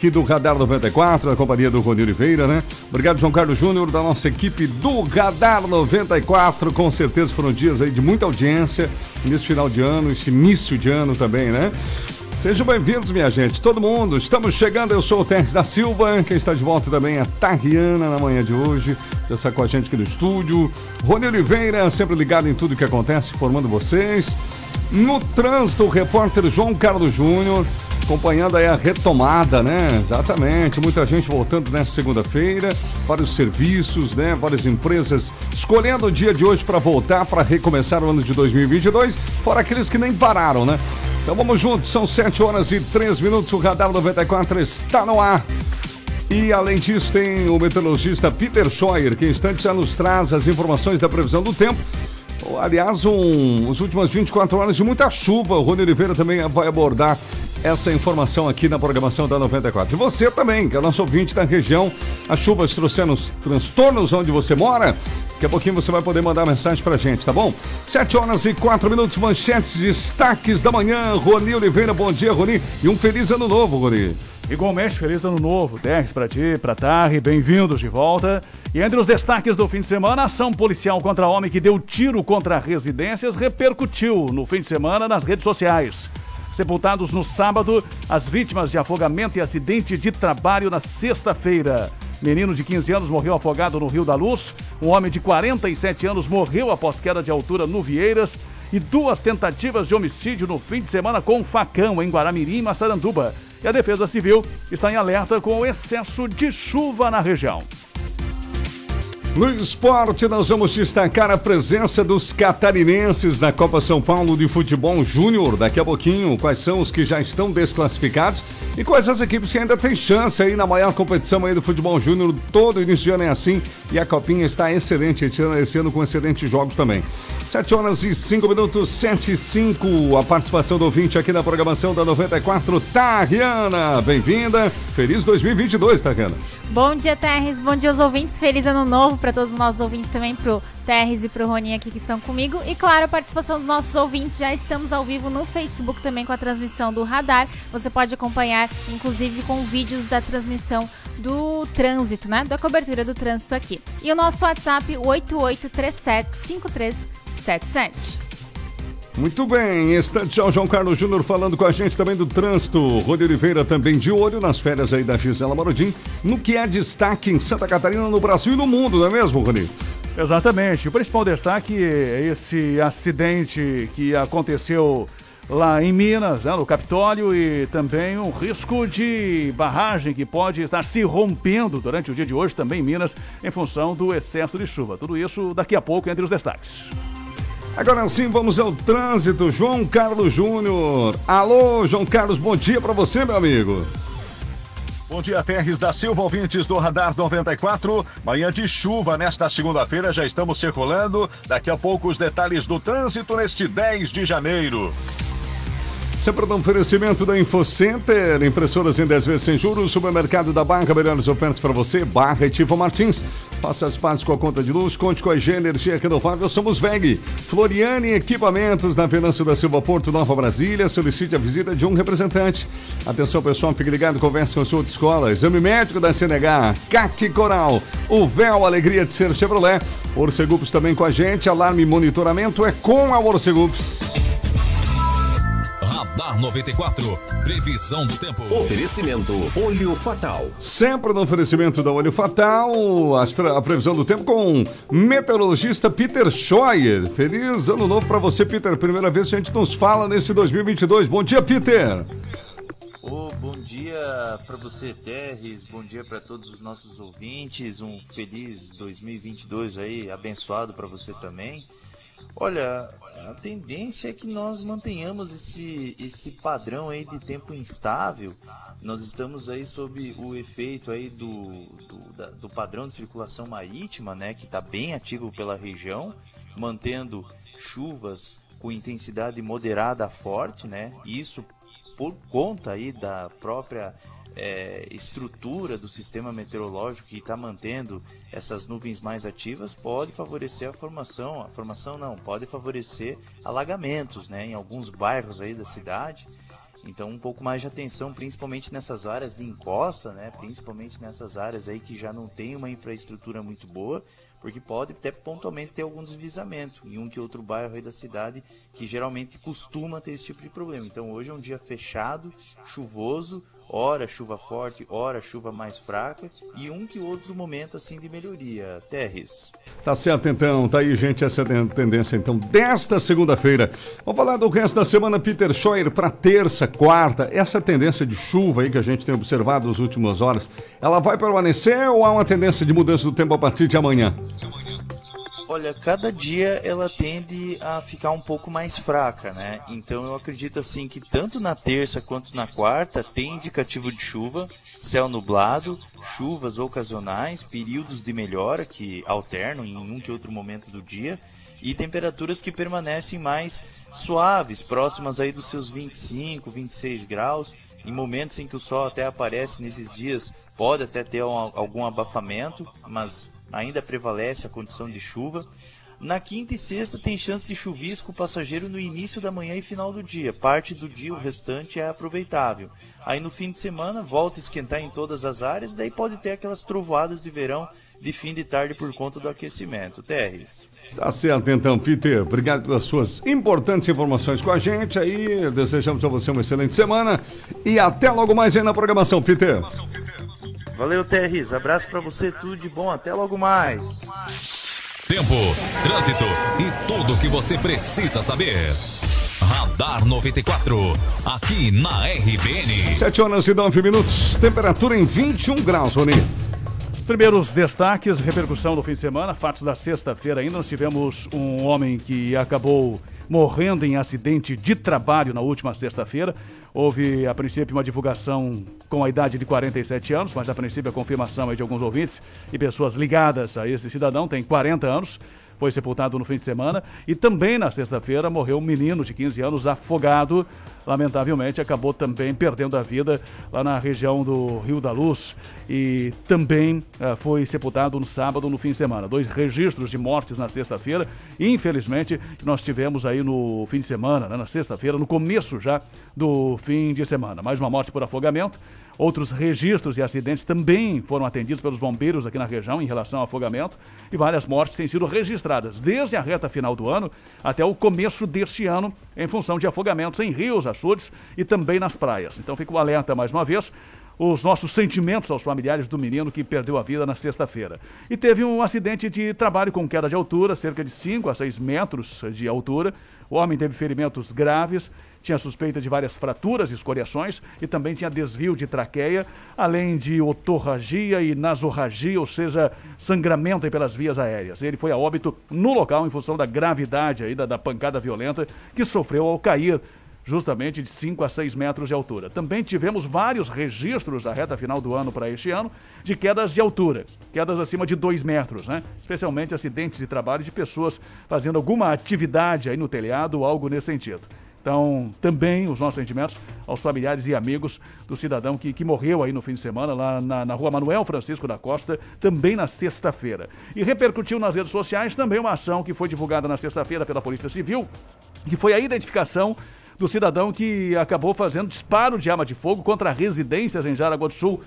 aqui do Radar 94, na companhia do Rony Oliveira, né? Obrigado, João Carlos Júnior, da nossa equipe do Radar 94. Com certeza foram dias aí de muita audiência nesse final de ano, esse início de ano também, né? Sejam bem-vindos, minha gente, todo mundo. Estamos chegando, eu sou o Terres da Silva. Quem está de volta também é a Tariana na manhã de hoje. Já está com a gente aqui no estúdio. Rony Oliveira, sempre ligado em tudo que acontece, formando vocês. No trânsito, o repórter João Carlos Júnior acompanhando aí a retomada, né? Exatamente, muita gente voltando nessa segunda-feira, vários serviços, né? Várias empresas escolhendo o dia de hoje para voltar, para recomeçar o ano de 2022, fora aqueles que nem pararam, né? Então vamos juntos, são 7 horas e 3 minutos, o Radar 94 está no ar. E além disso, tem o meteorologista Peter Scheuer, que em instantes já nos traz as informações da previsão do tempo. Aliás, um, as últimas 24 horas de muita chuva. O Rony Oliveira também vai abordar essa informação aqui na programação da 94. E você também, que é nosso ouvinte da região, as chuvas trouxeram os transtornos onde você mora. Daqui a pouquinho você vai poder mandar mensagem pra gente, tá bom? 7 horas e 4 minutos, manchetes, destaques da manhã. Rony Oliveira, bom dia, Rony. E um feliz ano novo, Rony. Igualmente, feliz ano novo. Terres para ti, para Tarri, bem-vindos de volta. E entre os destaques do fim de semana, ação policial contra homem que deu tiro contra residências repercutiu no fim de semana nas redes sociais. Sepultados no sábado, as vítimas de afogamento e acidente de trabalho na sexta-feira. Menino de 15 anos morreu afogado no Rio da Luz. Um homem de 47 anos morreu após queda de altura no Vieiras. E duas tentativas de homicídio no fim de semana com um facão em Guaramirim Massaranduba. E a Defesa Civil está em alerta com o excesso de chuva na região. No esporte, nós vamos destacar a presença dos catarinenses na Copa São Paulo de Futebol Júnior. Daqui a pouquinho, quais são os que já estão desclassificados e quais as equipes que ainda têm chance aí na maior competição aí do futebol júnior. Todo início de ano é assim e a Copinha está excelente, esse ano com excelentes jogos também. 7 horas e 5 minutos, 7 e 5. A participação do ouvinte aqui na programação da 94, Tariana. Bem-vinda. Feliz 2022, Tariana. Bom dia, Terres. Bom dia aos ouvintes. Feliz ano novo para todos os nossos ouvintes também, pro Terres e pro Roninho aqui que estão comigo. E claro, a participação dos nossos ouvintes. Já estamos ao vivo no Facebook também com a transmissão do Radar. Você pode acompanhar, inclusive, com vídeos da transmissão do trânsito, né? Da cobertura do trânsito aqui. E o nosso WhatsApp, 883753 77. Muito bem, instante ao João Carlos Júnior falando com a gente também do trânsito. Rony Oliveira também de olho nas férias aí da Gisela Marodim, no que é destaque em Santa Catarina, no Brasil e no mundo, não é mesmo, Rony? Exatamente. O principal destaque é esse acidente que aconteceu lá em Minas, né, no Capitólio, e também um risco de barragem que pode estar se rompendo durante o dia de hoje também em Minas, em função do excesso de chuva. Tudo isso daqui a pouco entre os destaques. Agora sim, vamos ao trânsito. João Carlos Júnior. Alô, João Carlos, bom dia para você, meu amigo. Bom dia, Terres da Silva, ouvintes do Radar 94. Manhã de chuva nesta segunda-feira, já estamos circulando. Daqui a pouco os detalhes do trânsito neste 10 de janeiro. Sempre no oferecimento da InfoCenter, impressoras em 10 vezes sem juros, supermercado da Barra, melhores ofertas para você, Barra e Tivo Martins. Faça as partes com a conta de luz, conte com a IG Energia Renovável, somos VEG. Floriane Equipamentos, na Venâncio da Silva Porto, Nova Brasília, solicite a visita de um representante. Atenção pessoal, fique ligado, converse com a sua escola. Exame médico da CNH, CAC Coral, o véu, alegria de ser Chevrolet. Orcegups também com a gente, alarme e monitoramento é com a Orcegups. Radar 94. Previsão do tempo. Oferecimento Olho Fatal. Sempre no oferecimento da Olho Fatal, a previsão do tempo com meteorologista Peter Scheuer. Feliz ano novo para você, Peter. Primeira vez que a gente nos fala nesse 2022. Bom dia, Peter. Oh, bom dia para você, Terres. Bom dia para todos os nossos ouvintes. Um feliz 2022 aí, abençoado para você também. Olha, a tendência é que nós mantenhamos esse, esse padrão aí de tempo instável. Nós estamos aí sob o efeito aí do, do, da, do padrão de circulação marítima, né, que está bem ativo pela região, mantendo chuvas com intensidade moderada a forte, né? Isso por conta aí da própria é, estrutura do sistema meteorológico que está mantendo essas nuvens mais ativas pode favorecer a formação, a formação não, pode favorecer alagamentos né, em alguns bairros aí da cidade. Então, um pouco mais de atenção, principalmente nessas áreas de encosta, né? Principalmente nessas áreas aí que já não tem uma infraestrutura muito boa, porque pode até pontualmente ter algum deslizamento em um que outro bairro aí da cidade que geralmente costuma ter esse tipo de problema. Então, hoje é um dia fechado, chuvoso, hora chuva forte, hora chuva mais fraca e um que outro momento assim de melhoria. Terres. Tá certo então, tá aí gente, essa é a tendência então desta segunda-feira. Vamos falar do resto da semana, Peter Scheuer, para terça, quarta. Essa tendência de chuva aí que a gente tem observado nas últimas horas, ela vai permanecer ou há uma tendência de mudança do tempo a partir de amanhã? Olha, cada dia ela tende a ficar um pouco mais fraca, né? Então eu acredito assim que tanto na terça quanto na quarta tem indicativo de chuva, céu nublado, chuvas ocasionais, períodos de melhora que alternam em um que outro momento do dia e temperaturas que permanecem mais suaves, próximas aí dos seus 25, 26 graus. Em momentos em que o sol até aparece nesses dias, pode até ter algum abafamento, mas ainda prevalece a condição de chuva. Na quinta e sexta tem chance de chuvisco passageiro no início da manhã e final do dia. Parte do dia, o restante é aproveitável. Aí no fim de semana volta a esquentar em todas as áreas, daí pode ter aquelas trovoadas de verão de fim de tarde por conta do aquecimento. Terres. Tá certo então, Peter. Obrigado pelas suas importantes informações com a gente aí. Desejamos a você uma excelente semana e até logo mais aí na programação, Peter. Valeu, Terris. Abraço para você, tudo de bom. Até logo mais. Tempo, trânsito e tudo o que você precisa saber. Radar 94, aqui na RBN. 7 horas e 9 minutos, temperatura em 21 graus, Rony. Primeiros destaques, repercussão do fim de semana, fatos da sexta-feira ainda. Nós tivemos um homem que acabou morrendo em acidente de trabalho na última sexta-feira. Houve, a princípio, uma divulgação com a idade de 47 anos, mas a princípio a confirmação é de alguns ouvintes e pessoas ligadas a esse cidadão, tem 40 anos foi sepultado no fim de semana. E também na sexta-feira morreu um menino de 15 anos afogado. Lamentavelmente acabou também perdendo a vida lá na região do Rio da Luz. E também uh, foi sepultado no sábado, no fim de semana. Dois registros de mortes na sexta-feira. Infelizmente, nós tivemos aí no fim de semana, né, na sexta-feira, no começo já do fim de semana. Mais uma morte por afogamento. Outros registros e acidentes também foram atendidos pelos bombeiros aqui na região em relação ao afogamento e várias mortes têm sido registradas desde a reta final do ano até o começo deste ano em função de afogamentos em rios, açudes e também nas praias. Então fica o alerta mais uma vez os nossos sentimentos aos familiares do menino que perdeu a vida na sexta-feira. E teve um acidente de trabalho com queda de altura, cerca de 5 a 6 metros de altura. O homem teve ferimentos graves tinha suspeita de várias fraturas escoriações e também tinha desvio de traqueia, além de otorragia e nasorragia, ou seja, sangramento pelas vias aéreas. Ele foi a óbito no local em função da gravidade aí da, da pancada violenta que sofreu ao cair justamente de 5 a 6 metros de altura. Também tivemos vários registros da reta final do ano para este ano de quedas de altura, quedas acima de 2 metros, né? Especialmente acidentes de trabalho de pessoas fazendo alguma atividade aí no telhado algo nesse sentido. Então, também os nossos sentimentos aos familiares e amigos do cidadão que, que morreu aí no fim de semana, lá na, na rua Manuel Francisco da Costa, também na sexta-feira. E repercutiu nas redes sociais também uma ação que foi divulgada na sexta-feira pela Polícia Civil, que foi a identificação do cidadão que acabou fazendo disparo de arma de fogo contra residências em Jaraguá do Sul.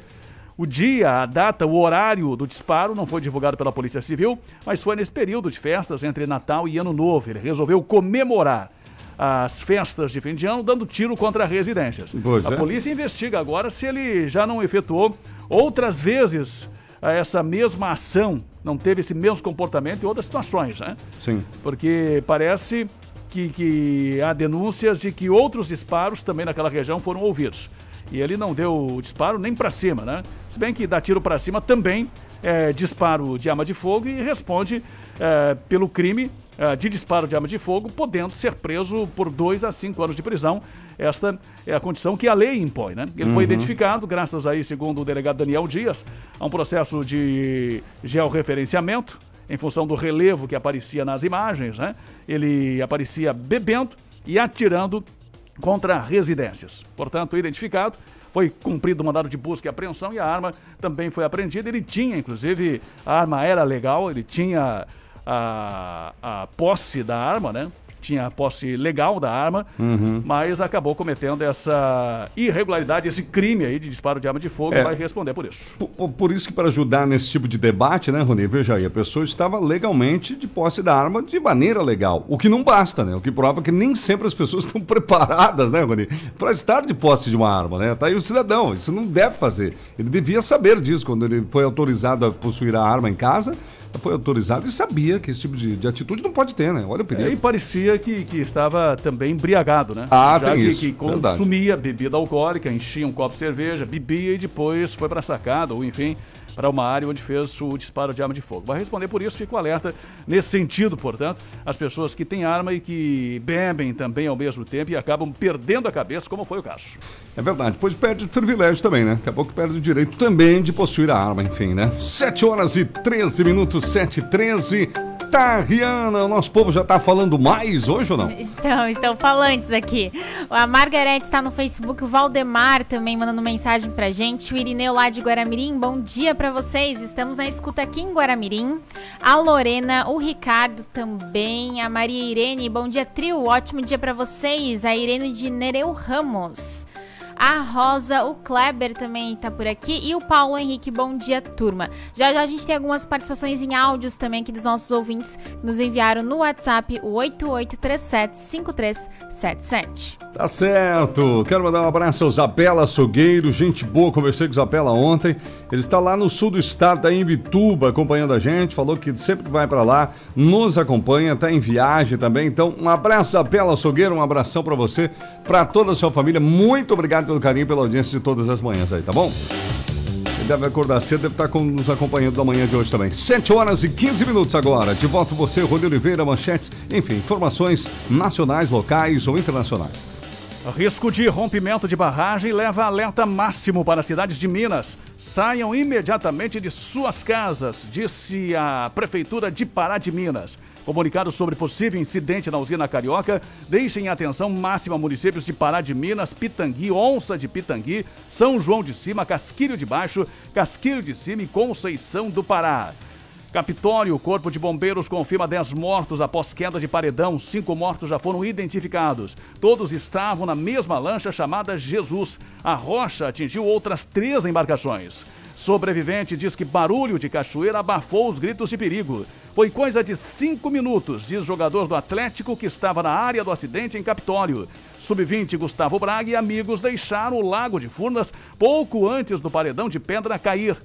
O dia, a data, o horário do disparo não foi divulgado pela Polícia Civil, mas foi nesse período de festas entre Natal e Ano Novo. Ele resolveu comemorar as festas de fim de ano, dando tiro contra residências. Pois a é. polícia investiga agora se ele já não efetuou outras vezes eh, essa mesma ação, não teve esse mesmo comportamento em outras situações, né? Sim. Porque parece que, que há denúncias de que outros disparos também naquela região foram ouvidos. E ele não deu disparo nem para cima, né? Se bem que dar tiro para cima também é disparo de arma de fogo e responde é, pelo crime uh, de disparo de arma de fogo, podendo ser preso por dois a cinco anos de prisão. Esta é a condição que a lei impõe, né? Ele uhum. foi identificado, graças aí, segundo o delegado Daniel Dias, a um processo de georreferenciamento, em função do relevo que aparecia nas imagens, né? Ele aparecia bebendo e atirando contra residências. Portanto, identificado, foi cumprido o mandado de busca e apreensão e a arma também foi apreendida. Ele tinha, inclusive, a arma era legal, ele tinha a, a posse da arma, né? Tinha a posse legal da arma, Uhum. mas acabou cometendo essa irregularidade, esse crime aí de disparo de arma de fogo É. e vai responder por isso. Por, por isso que para ajudar nesse tipo de debate, né, Rony? Veja aí, a pessoa estava legalmente de posse da arma de maneira legal. O que não basta, né? O que prova que nem sempre as pessoas estão preparadas, né, Rony? Para estar de posse de uma arma, né? Tá aí o cidadão, isso não deve fazer. Ele devia saber disso quando ele foi autorizado a possuir a arma em casa. Foi autorizado e sabia que esse tipo de, de atitude não pode ter, né? Olha o E perigo. aí parecia que, que estava também embriagado, né? Ah, Já tem que, isso, que verdade. consumia bebida alcoólica, enchia um copo de cerveja, bebia e depois foi para a sacada, ou enfim, para uma área onde fez o disparo de arma de fogo. Vai responder por isso, fico alerta nesse sentido, portanto, as pessoas que têm arma e que bebem também ao mesmo tempo e acabam perdendo a cabeça, como foi o caso. É verdade, pois perde o privilégio também, né? Daqui a pouco perde o direito também de possuir a arma, enfim, né? 7 horas e 13 minutos, 7 e 13. Tá, Rihanna, o nosso povo já tá falando mais hoje ou não? Estão, estão falantes aqui. A Margarete está no Facebook, o Valdemar também mandando mensagem pra gente. O Irineu lá de Guaramirim, bom dia pra vocês. Estamos na escuta aqui em Guaramirim. A Lorena, o Ricardo também. A Maria Irene, bom dia, trio. Ótimo dia pra vocês. A Irene de Nereu Ramos. A Rosa, o Kleber também tá por aqui. E o Paulo Henrique, bom dia, turma. Já já a gente tem algumas participações em áudios também aqui dos nossos ouvintes que nos enviaram no WhatsApp, o 88375377. Tá certo. Quero mandar um abraço ao Zapela Sogueiro, gente boa, conversei com o Zapela ontem. Ele está lá no sul do estado, da Imbituba, acompanhando a gente. Falou que sempre que vai para lá, nos acompanha, tá em viagem também. Então, um abraço, Zapela Sogueiro, um abração para você, para toda a sua família. Muito obrigado pelo carinho, pela audiência de todas as manhãs aí, tá bom? Ele deve acordar cedo, deve estar com- nos acompanhando da manhã de hoje também. 7 horas e 15 minutos agora. De volta você, Rony Oliveira, manchetes, enfim, informações nacionais, locais ou internacionais. Risco de rompimento de barragem leva alerta máximo para as cidades de Minas. Saiam imediatamente de suas casas, disse a Prefeitura de Pará de Minas. Comunicado sobre possível incidente na usina Carioca, deixem atenção máxima municípios de Pará de Minas, Pitangui, Onça de Pitangui, São João de Cima, Casquilho de Baixo, Casquilho de Cima e Conceição do Pará. Capitólio, o Corpo de Bombeiros confirma 10 mortos após queda de paredão. Cinco mortos já foram identificados. Todos estavam na mesma lancha chamada Jesus. A rocha atingiu outras três embarcações. Sobrevivente diz que barulho de cachoeira abafou os gritos de perigo. Foi coisa de cinco minutos, diz jogador do Atlético que estava na área do acidente em Capitólio. Sub-20 Gustavo Braga e amigos deixaram o Lago de Furnas pouco antes do paredão de pedra cair.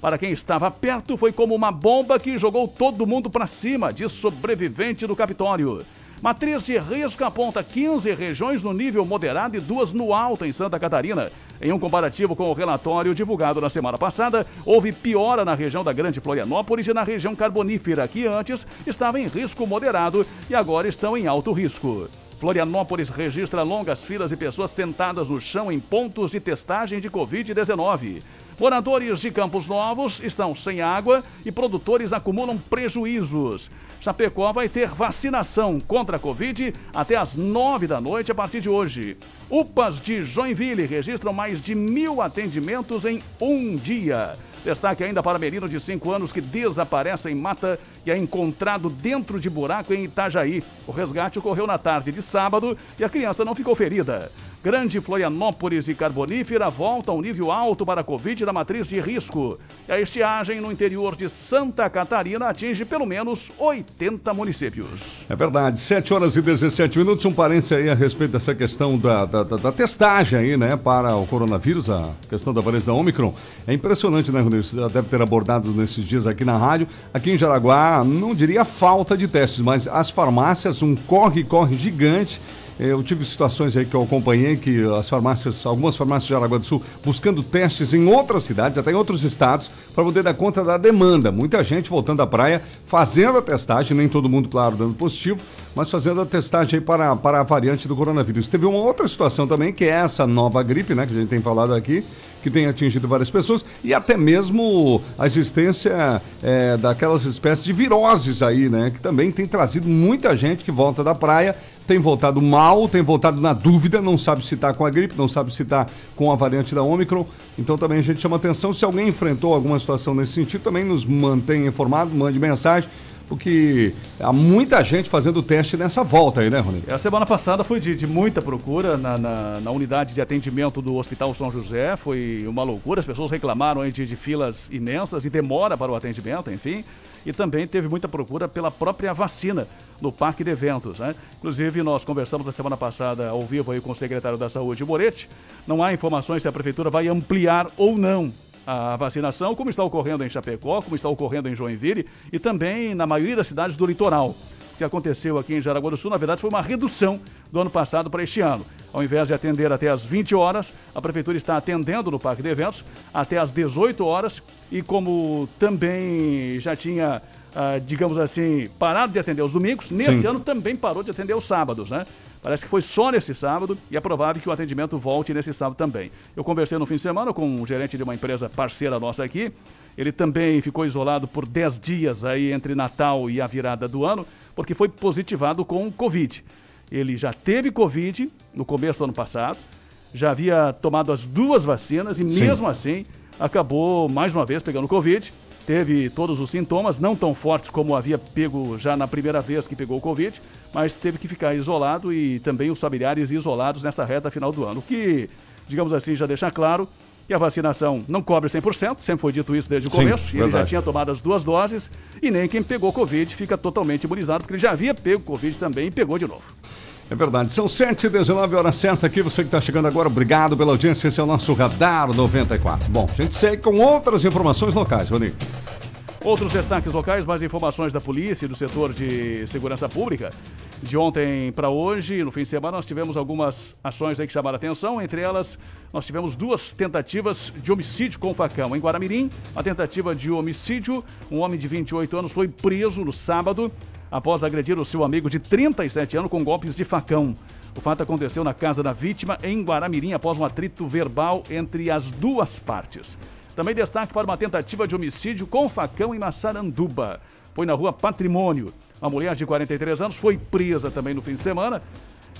Para quem estava perto, foi como uma bomba que jogou todo mundo para cima, diz sobrevivente do Capitólio. Matriz de risco aponta 15 regiões no nível moderado e duas no alto em Santa Catarina. Em um comparativo com o relatório divulgado na semana passada, houve piora na região da Grande Florianópolis e na região carbonífera, que antes estava em risco moderado e agora estão em alto risco. Florianópolis registra longas filas de pessoas sentadas no chão em pontos de testagem de Covid-19. Moradores de Campos Novos estão sem água e produtores acumulam prejuízos. Chapecó vai ter vacinação contra a Covid até às nove da noite a partir de hoje. UPAs de Joinville registram mais de mil atendimentos em um dia. Destaque ainda para menino de 5 anos que desaparece em mata e é encontrado dentro de buraco em Itajaí. O resgate ocorreu na tarde de sábado e a criança não ficou ferida. Grande Florianópolis e Carbonífera voltam ao nível alto para a Covid na matriz de risco. E a estiagem no interior de Santa Catarina atinge pelo menos 80 municípios. É verdade, 7 horas e 17 minutos. Um parênteses aí a respeito dessa questão da, da, da- da testagem aí, né, para o coronavírus, a questão da variante da Omicron. É impressionante, né? Você já deve ter abordado nesses dias aqui na rádio. Aqui em Jaraguá, não diria falta de testes, mas as farmácias, um corre-corre gigante. Eu tive situações aí que eu acompanhei que as farmácias, algumas farmácias de Jaraguá do Sul, buscando testes em outras cidades, até em outros estados, para poder dar conta da demanda. Muita gente voltando à praia, fazendo a testagem, nem todo mundo, claro, dando positivo, mas fazendo a testagem para, para a variante do coronavírus. Teve uma outra situação também, que é essa nova gripe, né, que a gente tem falado aqui, que tem atingido várias pessoas, e até mesmo a existência eh, daquelas espécies de viroses aí, né, que também tem trazido muita gente que volta da praia tem voltado mal, tem voltado na dúvida, não sabe se está com a gripe, não sabe se está com a variante da Omicron. Então também a gente chama atenção. Se alguém enfrentou alguma situação nesse sentido, também nos mantém informado, mande mensagem porque há muita gente fazendo teste nessa volta aí, né, Rony? A semana passada foi de, de muita procura na, na, na unidade de atendimento do Hospital São José, foi uma loucura, as pessoas reclamaram de, de filas imensas e demora para o atendimento, enfim. E também teve muita procura pela própria vacina no Parque de Eventos. Né? Inclusive, nós conversamos na semana passada ao vivo aí com o secretário da Saúde, Moretti. Não há informações se a prefeitura vai ampliar ou não a vacinação, como está ocorrendo em Chapecó, como está ocorrendo em Joinville e também na maioria das cidades do litoral. O que aconteceu aqui em Jaraguá do Sul, na verdade, foi uma redução do ano passado para este ano. Ao invés de atender até às 20 horas, a prefeitura está atendendo no Parque de Eventos até às 18 horas e como também já tinha, ah, digamos assim, parado de atender os domingos, nesse Sim. ano também parou de atender os sábados, né? Parece que foi só nesse sábado e é provável que o atendimento volte nesse sábado também. Eu conversei no fim de semana com um gerente de uma empresa parceira nossa aqui. Ele também ficou isolado por 10 dias aí entre Natal e a virada do ano, porque foi positivado com Covid. Ele já teve Covid no começo do ano passado, já havia tomado as duas vacinas e Sim. mesmo assim acabou mais uma vez pegando Covid. Teve todos os sintomas, não tão fortes como havia pego já na primeira vez que pegou o Covid, mas teve que ficar isolado e também os familiares isolados nesta reta final do ano. O que, digamos assim, já deixa claro que a vacinação não cobre 100%, sempre foi dito isso desde o Sim, começo, e ele já tinha tomado as duas doses, e nem quem pegou Covid fica totalmente imunizado, porque ele já havia pego Covid também e pegou de novo. É verdade. São 7 e 19 horas certa aqui. Você que está chegando agora, obrigado pela audiência. Esse é o nosso Radar 94. Bom, a gente segue com outras informações locais, Rony. Outros destaques locais, mais informações da polícia e do setor de segurança pública. De ontem para hoje, no fim de semana, nós tivemos algumas ações que chamaram a atenção. Entre elas, nós tivemos duas tentativas de homicídio com facão. Em Guaramirim, a tentativa de homicídio. Um homem de 28 anos foi preso no sábado após agredir o seu amigo de 37 anos com golpes de facão. O fato aconteceu na casa da vítima em Guaramirim após um atrito verbal entre as duas partes. Também destaque para uma tentativa de homicídio com facão em Massaranduba. Foi na rua Patrimônio. Uma mulher de 43 anos foi presa também no fim de semana,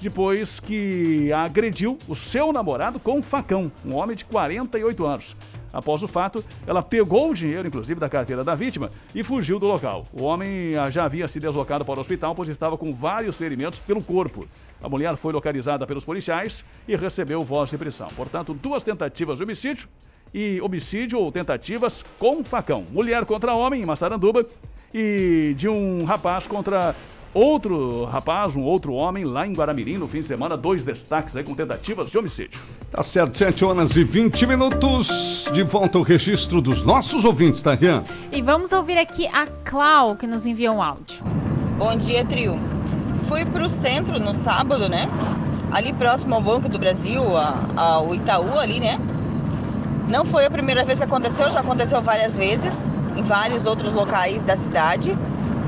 depois que agrediu o seu namorado com um facão, um homem de 48 anos. Após o fato, ela pegou o dinheiro, inclusive, da carteira da vítima e fugiu do local. O homem já havia se deslocado para o hospital, pois estava com vários ferimentos pelo corpo. A mulher foi localizada pelos policiais e recebeu voz de prisão. Portanto, duas tentativas de homicídio e homicídio ou tentativas com facão. Mulher contra homem em Massaranduba e de um rapaz contra outro rapaz, um outro homem lá em Guaramirim no fim de semana. Dois destaques aí com tentativas de homicídio. Tá certo, 7 horas e 20 minutos. De volta ao registro dos nossos ouvintes, tá, Rian? E vamos ouvir aqui a Clau, que nos enviou um áudio. Bom dia, trio. Fui pro centro no sábado, né? Ali próximo ao Banco do Brasil, a- ao Itaú ali, né? Não foi a primeira vez que aconteceu, já aconteceu várias vezes em vários outros locais da cidade,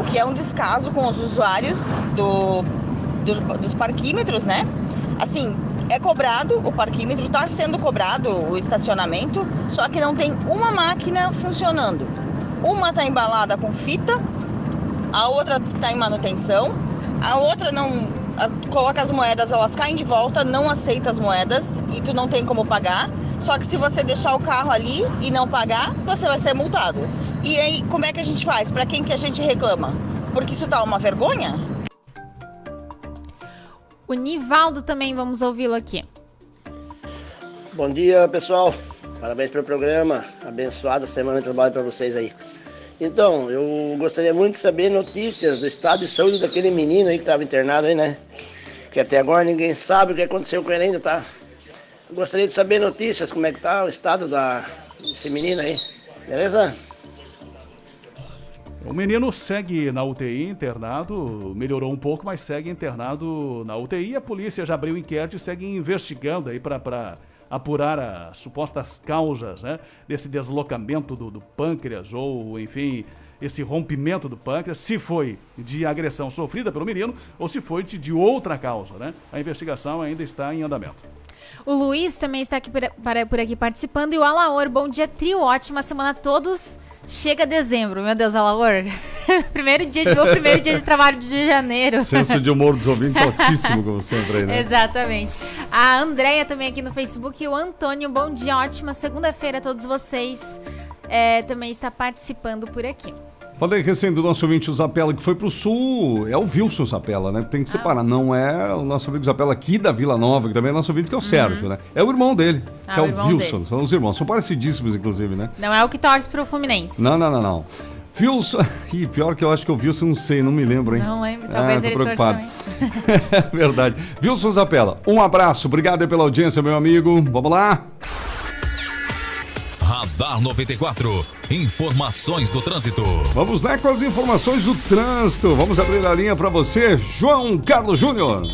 o que é um descaso com os usuários do, dos, dos parquímetros, né? Assim, é cobrado, o parquímetro está sendo cobrado, o estacionamento, só que não tem uma máquina funcionando. Uma está embalada com fita, a outra está em manutenção, a outra não coloca as moedas, elas caem de volta, não aceita as moedas e tu não tem como pagar. Só que se você deixar o carro ali e não pagar, você vai ser multado. E aí, como é que a gente faz? Para quem que a gente reclama? Porque isso tá uma vergonha? O Nivaldo também, vamos ouvi-lo aqui. Bom dia, pessoal. Parabéns pelo programa. Abençoada semana de trabalho para vocês aí. Então, eu gostaria muito de saber notícias do estado de saúde daquele menino aí que estava internado aí, né? Que até agora ninguém sabe o que aconteceu com ele ainda, tá? Gostaria de saber notícias, como é que tá o estado da, desse menino aí. Beleza? O menino segue na UTI internado, melhorou um pouco, mas segue internado na UTI. A polícia já abriu inquérito e segue investigando aí para apurar as supostas causas né, desse deslocamento do, do pâncreas ou, enfim, esse rompimento do pâncreas, se foi de agressão sofrida pelo menino ou se foi de, de outra causa. Né? A investigação ainda está em andamento. O Luiz também está aqui por, para- por aqui participando. E o Alaor, bom dia, trio. Ótima semana a todos. Chega dezembro, meu Deus, Alaor. primeiro dia de primeiro dia de trabalho de janeiro. Senso de humor dos ouvintes altíssimo, como sempre aí, né? Exatamente. A Andréia também aqui no Facebook e o Antônio, bom dia, ótima segunda-feira a todos vocês. É, também está participando por aqui. Falei recém do nosso ouvinte o Zapela que foi pro sul. É o Wilson Zapela, né? Tem que separar. Não é o nosso amigo Zapela aqui da Vila Nova, que também é nosso ouvinte, que é o Sérgio, né? É o irmão dele, Ah, que é o Wilson. dele. São os irmãos. São parecidíssimos, inclusive, né? Não é o que torce pro Fluminense. Não, não, não, não. Wilson. Ih, pior que eu acho que o Wilson, não sei, não me lembro, hein? Não lembro, talvez tô ele preocupado. Verdade. Wilson Zapela, um abraço. Obrigado pela audiência, meu amigo. Vamos lá. Radar 94. Informações do trânsito. Vamos lá com as informações do trânsito. Vamos abrir a linha para você, João Carlos Júnior.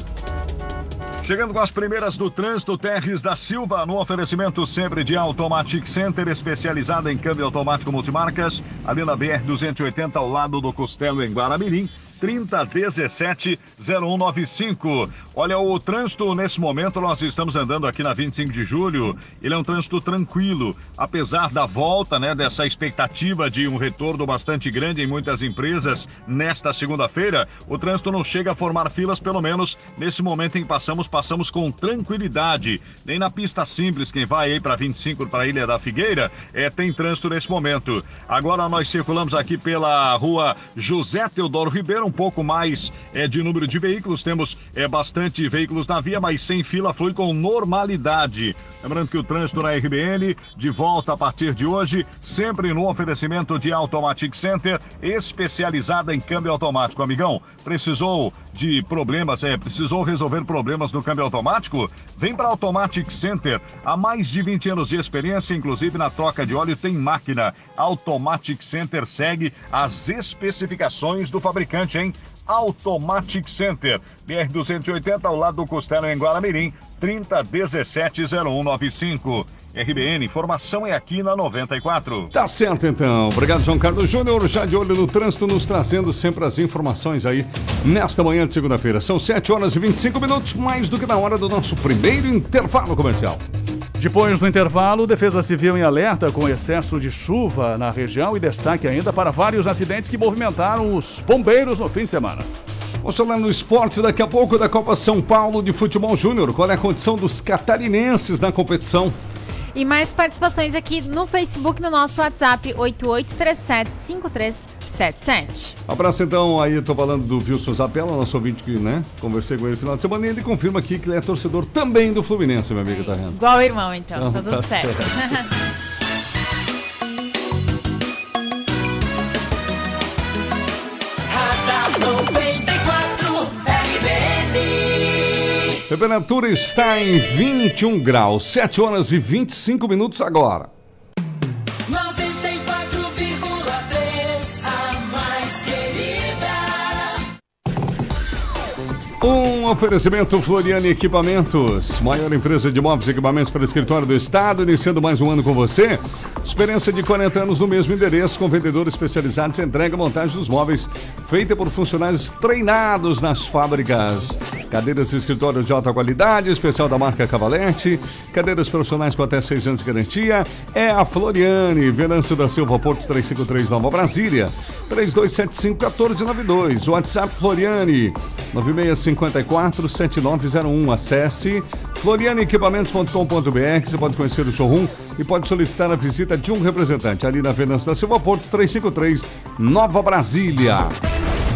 Chegando com as primeiras do trânsito, Terres da Silva, no oferecimento sempre de Automatic Center, especializada em câmbio automático multimarcas, ali na BR-280, ao lado do Costelo, em Guaramirim. 3017-0195. Olha, o trânsito nesse momento, nós estamos andando aqui na 25 de julho. Ele é um trânsito tranquilo, apesar da volta, né, dessa expectativa de um retorno bastante grande em muitas empresas nesta segunda-feira. O trânsito não chega a formar filas, pelo menos nesse momento em que passamos, passamos com tranquilidade. Nem na pista simples, quem vai aí para 25 para a Ilha da Figueira, é, tem trânsito nesse momento. Agora nós circulamos aqui pela rua José Teodoro Ribeiro, pouco mais é, de número de veículos. Temos é, bastante veículos na via, mas sem fila flui com normalidade. Lembrando que o trânsito na RBN, de volta a partir de hoje, sempre no oferecimento de Automatic Center, especializada em câmbio automático. Amigão, precisou de problemas, é, precisou resolver problemas no câmbio automático? Vem para Automatic Center. Há mais de 20 anos de experiência, inclusive na troca de óleo, tem máquina. Automatic Center segue as especificações do fabricante, hein? Automatic Center, BR-280 ao lado do Costelo em Guaramirim, 30170195. RBN, informação é aqui na 94. Tá certo então. Obrigado, João Carlos Júnior. Já de olho no trânsito, nos trazendo sempre as informações aí nesta manhã de segunda-feira. São 7 horas e 25 minutos, mais do que na hora do nosso primeiro intervalo comercial. Depois do intervalo, Defesa Civil em alerta com excesso de chuva na região e destaque ainda para vários acidentes que movimentaram os bombeiros no fim de semana. Vamos falar no esporte daqui a pouco da Copa São Paulo de Futebol Júnior. Qual é a condição dos catarinenses na competição? E mais participações aqui no Facebook, no nosso WhatsApp 88375377. Abraço então aí, tô falando do Wilson Zapella, nosso ouvinte que, né, conversei com ele no final de semana e ele confirma aqui que ele é torcedor também do Fluminense, meu amigo, tá vendo? Igual o irmão, então. Então, tá tudo tá certo. 94 Temperatura está em 21 graus, 7 horas e 25 minutos agora. 94,3 a mais querida. Um oferecimento Floriane Equipamentos, maior empresa de móveis e equipamentos para escritório do estado, iniciando mais um ano com você. Experiência de 40 anos no mesmo endereço, com vendedores especializados entrega e montagem dos móveis, feita por funcionários treinados nas fábricas. Cadeiras de escritório de alta qualidade, especial da marca Cavalete, cadeiras profissionais com até 6 anos de garantia, é a Floriane, Venâncio da Silva, Porto 353, Nova Brasília, 3275-1492, WhatsApp Floriane, 9654-7901, acesse florianeequipamentos.com.br, você pode conhecer o showroom e pode solicitar a visita de um representante. Ali na Venâncio da Silva, Porto 353, Nova Brasília.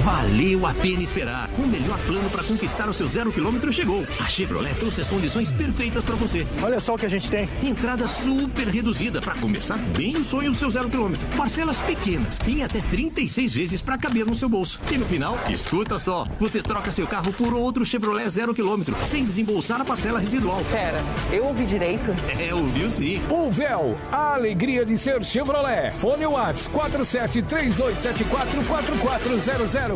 Valeu a pena esperar. O melhor plano para conquistar o seu zero quilômetro chegou. A Chevrolet trouxe as condições perfeitas para você. Olha só o que a gente tem. Entrada super reduzida para começar bem o sonho do seu zero quilômetro. Parcelas pequenas em até 36 vezes para caber no seu bolso. E no final, escuta só, você troca seu carro por outro Chevrolet zero quilômetro sem desembolsar a parcela residual. Pera, eu ouvi direito? É, ouviu sim. O véu, a alegria de ser Chevrolet. Fone Whats 4732744400.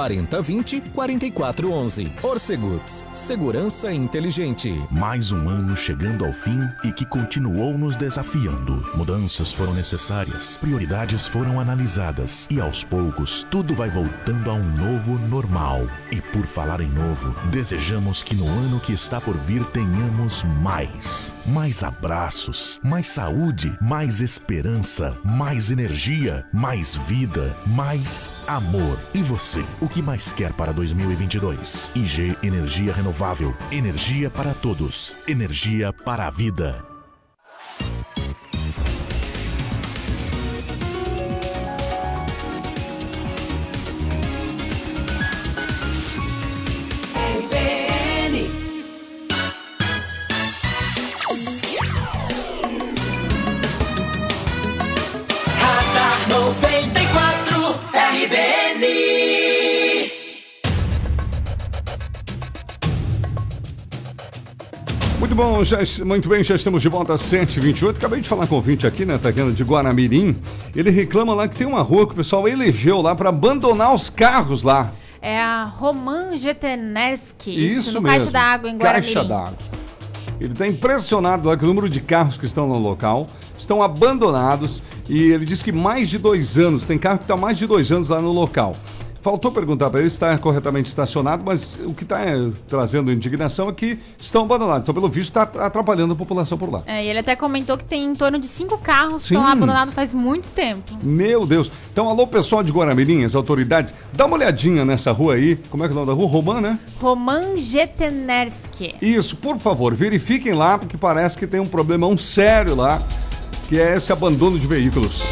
4020 4411. Orcegups, segurança inteligente. Mais um ano chegando ao fim e que continuou nos desafiando. Mudanças foram necessárias, prioridades foram analisadas e aos poucos tudo vai voltando a um novo normal. E por falar em novo, desejamos que no ano que está por vir tenhamos mais. Mais abraços, mais saúde, mais esperança, mais energia, mais vida, mais amor. E você, o que mais quer para 2022? IG Energia Renovável. Energia para todos. Energia para a vida. Bom, já, muito bem, já estamos de volta às 7h28. Acabei de falar com o ouvinte aqui, né, Tacana de Guaramirim. Ele reclama lá que tem uma rua que o pessoal elegeu lá para abandonar os carros lá. É a Roman Jetenerski, Isso, no mesmo. Caixa d'Água, em Guaramirim. Caixa d'Água. Ele está impressionado lá com o número de carros que estão no local, estão abandonados e ele diz que mais de dois anos, tem carro que está mais de dois anos lá no local. Faltou perguntar para ele se está corretamente estacionado, mas o que está eh, trazendo indignação é que estão abandonados. Então, pelo visto, está atrapalhando a população por lá. É, e ele até comentou que tem em torno de cinco carros que Sim. estão lá abandonados faz muito tempo. Meu Deus. Então, alô, pessoal de Guaramirim, as autoridades, dá uma olhadinha nessa rua aí. Como é que é o nome da rua? Roman, né? Roman Jetenerski. Isso, por favor, verifiquem lá, porque parece que tem um problemão sério lá, que é esse abandono de veículos.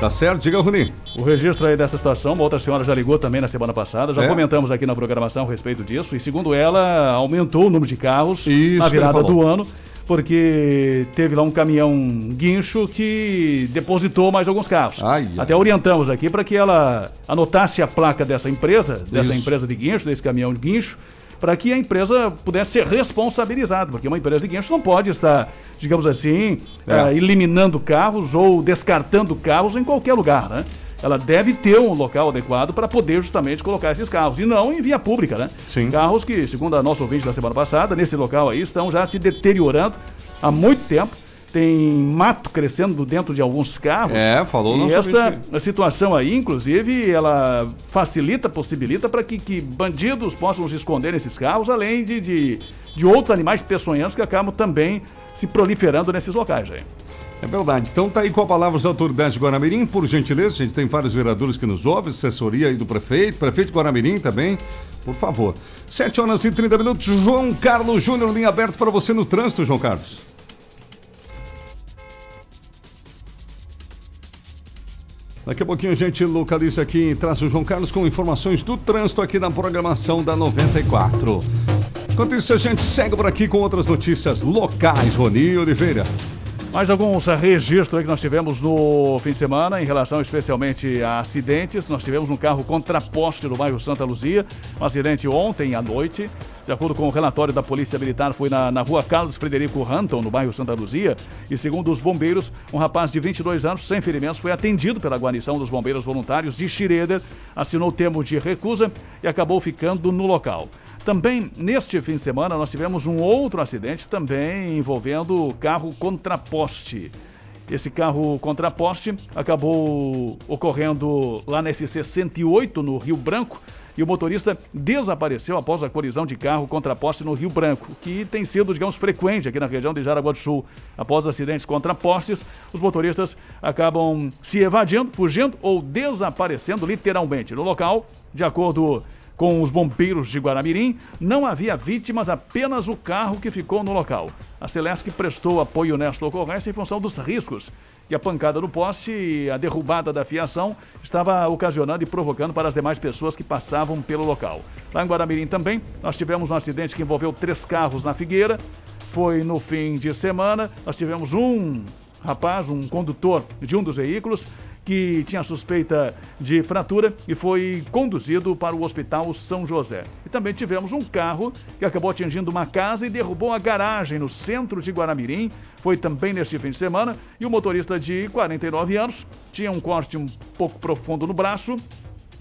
Tá certo? Diga, Runi. O registro aí dessa situação, uma outra senhora já ligou também na semana passada, já É? comentamos aqui na programação a respeito disso, e segundo ela, aumentou o número de carros Isso na virada do ano, porque teve lá um caminhão guincho que depositou mais alguns carros. Ai. Até orientamos aqui para que ela anotasse a placa dessa empresa, dessa Isso. empresa de guincho, desse caminhão de guincho, para que a empresa pudesse ser responsabilizada, porque uma empresa de guincho não pode estar, digamos assim, É. eh, eliminando carros ou descartando carros em qualquer lugar, né? Ela deve ter um local adequado para poder justamente colocar esses carros, e não em via pública, né? Sim. Carros que, segundo a nossa ouvinte da semana passada, nesse local aí, estão já se deteriorando há muito tempo. Tem mato crescendo dentro de alguns carros. É, falou E esta a situação aí, inclusive, ela facilita, possibilita para que, que bandidos possam se esconder nesses carros, além de, de, de outros animais peçonhentos que acabam também se proliferando nesses locais aí. É verdade. Então tá aí com a palavra as autoridades de Guaramirim, por gentileza. A gente tem vários vereadores que nos ouvem, assessoria aí do prefeito, prefeito de Guaramirim também, por favor. 7 horas e 30 minutos. João Carlos Júnior, linha aberta para você no trânsito, João Carlos. Daqui a pouquinho a gente localiza aqui, traz o João Carlos com informações do trânsito aqui na programação da 94. Enquanto isso, a gente segue por aqui com outras notícias locais. Roni Oliveira. Mais alguns registros aí que nós tivemos no fim de semana em relação especialmente a acidentes. Nós tivemos um carro contraposte no bairro Santa Luzia, um acidente ontem à noite. De acordo com o relatório da Polícia Militar, foi na, na rua Carlos Frederico Ranton, no bairro Santa Luzia. E segundo os bombeiros, um rapaz de 22 anos, sem ferimentos, foi atendido pela guarnição dos bombeiros voluntários de Schroeder, assinou o termo de recusa e acabou ficando no local. Também neste fim de semana nós tivemos um outro acidente também envolvendo o carro contraposte. Esse carro contraposte acabou ocorrendo lá na SC 108 no Rio Branco e o motorista desapareceu após a colisão de carro contraposte no Rio Branco, que tem sido, digamos, frequente aqui na região de Jaraguá do Sul. Após acidentes contrapostes, os motoristas acabam se evadindo, fugindo ou desaparecendo literalmente no local, de acordo com os bombeiros de Guaramirim, não havia vítimas, apenas o carro que ficou no local. A Celesc prestou apoio nesta ocorrência em função dos riscos que a pancada no poste e a derrubada da fiação estava ocasionando e provocando para as demais pessoas que passavam pelo local. Lá em Guaramirim também, nós tivemos um acidente que envolveu três carros na Figueira. Foi no fim de semana, nós tivemos um rapaz, um condutor de um dos veículos, que tinha suspeita de fratura e foi conduzido para o Hospital São José. E também tivemos um carro que acabou atingindo uma casa e derrubou a garagem no centro de Guaramirim. Foi também neste fim de semana. E o motorista de 49 anos tinha um corte um pouco profundo no braço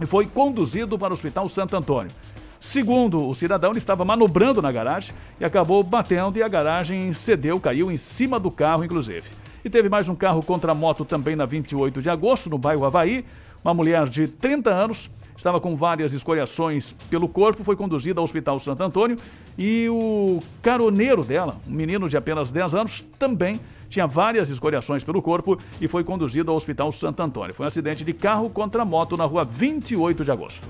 e foi conduzido para o Hospital Santo Antônio. Segundo o cidadão, ele estava manobrando na garagem e acabou batendo e a garagem cedeu, caiu em cima do carro, inclusive. E teve mais um carro contra moto também na 28 de agosto, no bairro Havaí. Uma mulher de 30 anos estava com várias escoriações pelo corpo, foi conduzida ao Hospital Santo Antônio e o caroneiro dela, um menino de apenas 10 anos, também tinha várias escoriações pelo corpo e foi conduzido ao Hospital Santo Antônio. Foi um acidente de carro contra moto na rua 28 de agosto.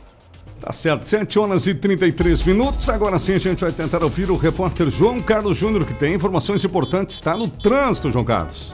Tá certo, 7 horas e 33 minutos. Agora sim a gente vai tentar ouvir o repórter João Carlos Júnior, que tem informações importantes. Está no trânsito, João Carlos.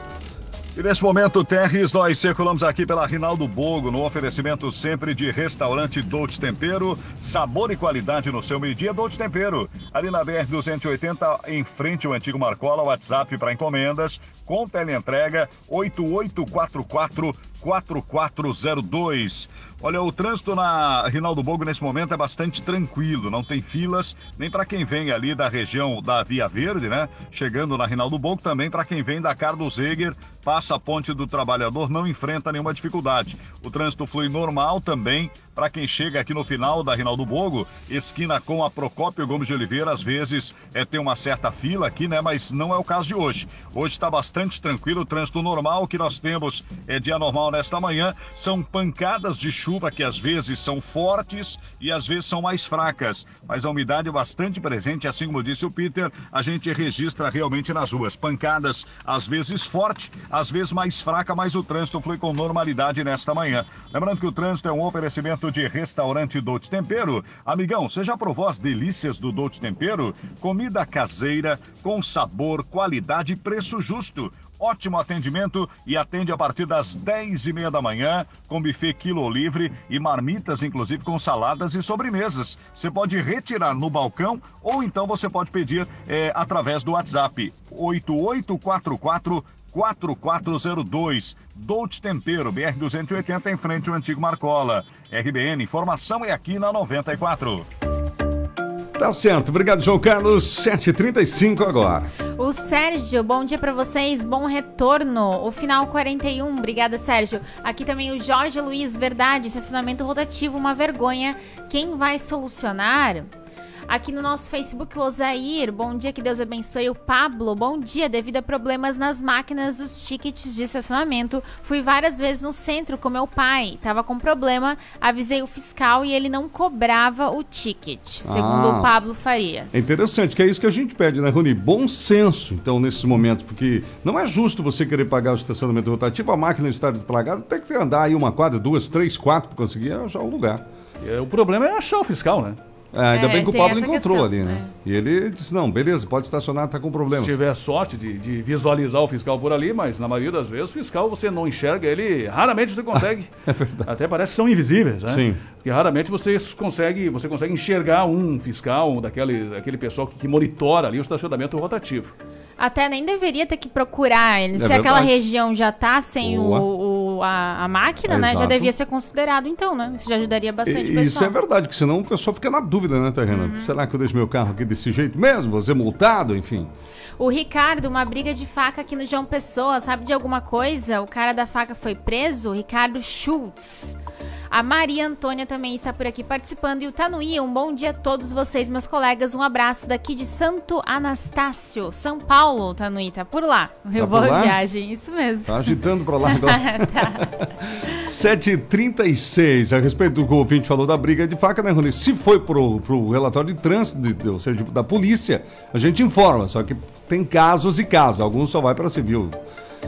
E nesse momento, Terres, nós circulamos aqui pela Rinaldo Bogo, no oferecimento sempre de restaurante Dolce Tempero, sabor e qualidade no seu meio-dia, Dolce Tempero. Ali na BR-280, em frente ao antigo Marcola, WhatsApp para encomendas, com teleentrega 8844 4402. Olha, o trânsito na Rinaldo Bogo nesse momento é bastante tranquilo, não tem filas, nem para quem vem ali da região da Via Verde, né? Chegando na Rinaldo Bogo, também para quem vem da Carlos Eger, passa a Ponte do Trabalhador, não enfrenta nenhuma dificuldade. O trânsito flui normal também para quem chega aqui no final da Rinaldo Bogo, esquina com a Procópio Gomes de Oliveira, às vezes é, tem uma certa fila aqui, né? Mas não é o caso de hoje. Hoje está bastante tranquilo, o trânsito normal que nós temos é dia normal nesta manhã. São pancadas de chuva que às vezes são fortes e às vezes são mais fracas, mas a umidade é bastante presente, assim como disse o Peter, a gente registra realmente nas ruas. Pancadas às vezes forte, às vezes mais fraca, mas o trânsito flui com normalidade nesta manhã. Lembrando que o trânsito é um oferecimento de restaurante Dolce Tempero. Amigão, você já provou as delícias do Dolce Tempero? Comida caseira, com sabor, qualidade e preço justo. Ótimo atendimento e atende a partir das 10 e meia da manhã, com buffet quilo livre e marmitas, inclusive com saladas e sobremesas. Você pode retirar no balcão ou então você pode pedir eh, através do WhatsApp 8844 4402. Dolce Tempero, BR-280, em frente ao antigo Marcola. RBN, informação é aqui na 94. Tá certo, obrigado, João Carlos. 7h35 agora. O Sérgio, bom dia pra vocês, bom retorno. O final 41, obrigada, Sérgio. Aqui também o Jorge Luiz, verdade, estacionamento rotativo, uma vergonha. Quem vai solucionar? Aqui no nosso Facebook, o Osair, bom dia, que Deus abençoe. O Pablo, bom dia. Devido a problemas nas máquinas dos tickets de estacionamento, fui várias vezes no centro com meu pai. Tava com problema, avisei o fiscal e ele não cobrava o ticket, segundo Ah. o Pablo Farias. É interessante, que é isso que a gente pede, né, Rony? Bom senso, então, nesses momentos, porque não é justo você querer pagar o estacionamento rotativo, a máquina está destragada, tem que andar aí uma quadra, duas, três, quatro para conseguir achar o lugar. E, o problema é achar o fiscal, né? É, ainda É, bem que o Pablo encontrou questão, ali, né? E ele disse, não, beleza, pode estacionar, tá com problema. Se tiver sorte de, de visualizar o fiscal por ali, mas na maioria das vezes o fiscal você não enxerga ele, raramente você consegue. É verdade. Até parece que são invisíveis, né? Sim. Porque raramente você consegue, você consegue enxergar um fiscal, um daquele, daquele pessoal que, que monitora ali o estacionamento rotativo. Até nem deveria ter que procurar ele. É Se aquela região já tá sem o, A, a máquina, né? Já Exato. devia ser considerado, então, né? Isso já ajudaria bastante E, isso é verdade, que senão o pessoal fica na dúvida, né, Terrena? Uhum. Será que eu deixo meu carro aqui desse jeito mesmo? Vou ser multado, enfim. O Ricardo, uma briga de faca aqui no João Pessoa, sabe de alguma coisa? O cara da faca foi preso? Ricardo Schultz. A Maria Antônia também está por aqui participando. E o Tanuí, um bom dia a todos vocês, meus colegas. Um abraço daqui de Santo Anastácio, São Paulo. Tanuí, tá por lá. Tá Boa por lá? viagem, isso mesmo. Tá agitando pra lá agora. Tá. 7h36, a respeito do que o ouvinte falou da briga de faca, né, Rony? Se foi pro, pro relatório de trânsito, de- ou seja, da polícia, a gente informa, só que tem casos e casos, alguns só vai pra civil.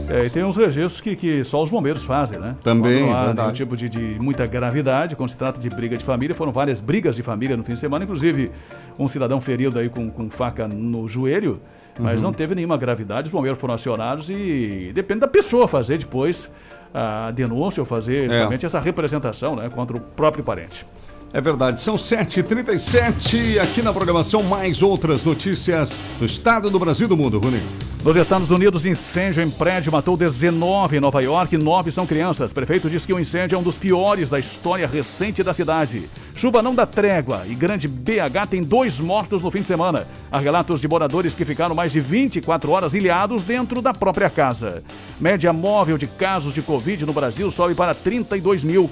É, e tem uns registros que, que só os bombeiros fazem, né? Também, Quando não há verdade. tipo de, de muita gravidade, quando se trata de briga de família, foram várias brigas de família no fim de semana, inclusive um cidadão ferido aí com, com faca no joelho, mas Uhum. não teve nenhuma gravidade, os bombeiros foram acionados e depende da pessoa fazer depois a denúncia ou fazer É. justamente essa representação né, contra o próprio parente. É verdade, são 7h37 aqui na programação, mais outras notícias do estado do Brasil e do mundo, Rony. Nos Estados Unidos, incêndio em prédio matou 19 em Nova York, 9 são crianças. Prefeito diz que o incêndio é um dos piores da história recente da cidade. Chuva não dá trégua e grande BH tem dois mortos no fim de semana. Há relatos de moradores que ficaram mais de 24 horas ilhados dentro da própria casa. Média móvel de casos de Covid no Brasil sobe para 32 mil.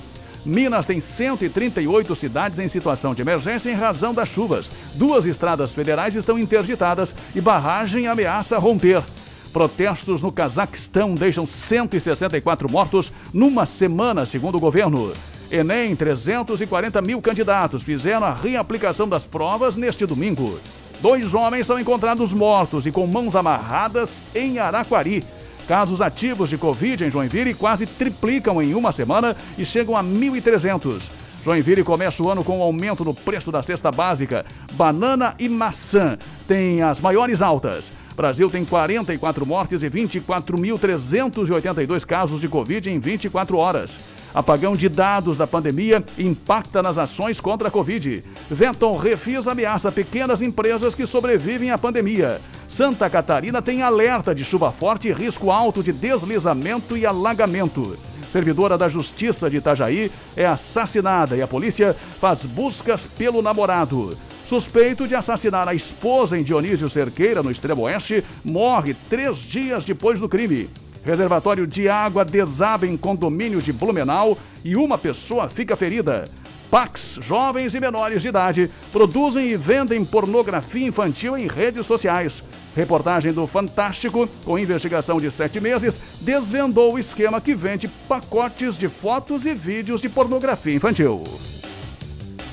Minas tem 138 cidades em situação de emergência em razão das chuvas. Duas estradas federais estão interditadas e barragem ameaça romper. Protestos no Cazaquistão deixam 164 mortos numa semana, segundo o governo. Enem, 340 mil candidatos fizeram a reaplicação das provas neste domingo. Dois homens são encontrados mortos e com mãos amarradas em Araquari. Casos ativos de Covid em Joinville quase triplicam em uma semana e chegam a 1.300. Joinville começa o ano com um aumento no preço da cesta básica. Banana e maçã têm as maiores altas. Brasil tem 44 mortes e 24.382 casos de Covid em 24 horas. Apagão de dados da pandemia impacta nas ações contra a Covid. Venton Refis ameaça pequenas empresas que sobrevivem à pandemia. Santa Catarina tem alerta de chuva forte e risco alto de deslizamento e alagamento. Servidora da Justiça de Itajaí é assassinada e a polícia faz buscas pelo namorado. Suspeito de assassinar a esposa em Dionísio Cerqueira, no extremo oeste, morre três dias depois do crime. Reservatório de água desaba em condomínio de Blumenau e uma pessoa fica ferida. Pax, jovens e menores de idade, produzem e vendem pornografia infantil em redes sociais. Reportagem do Fantástico, com investigação de sete meses, desvendou o esquema que vende pacotes de fotos e vídeos de pornografia infantil.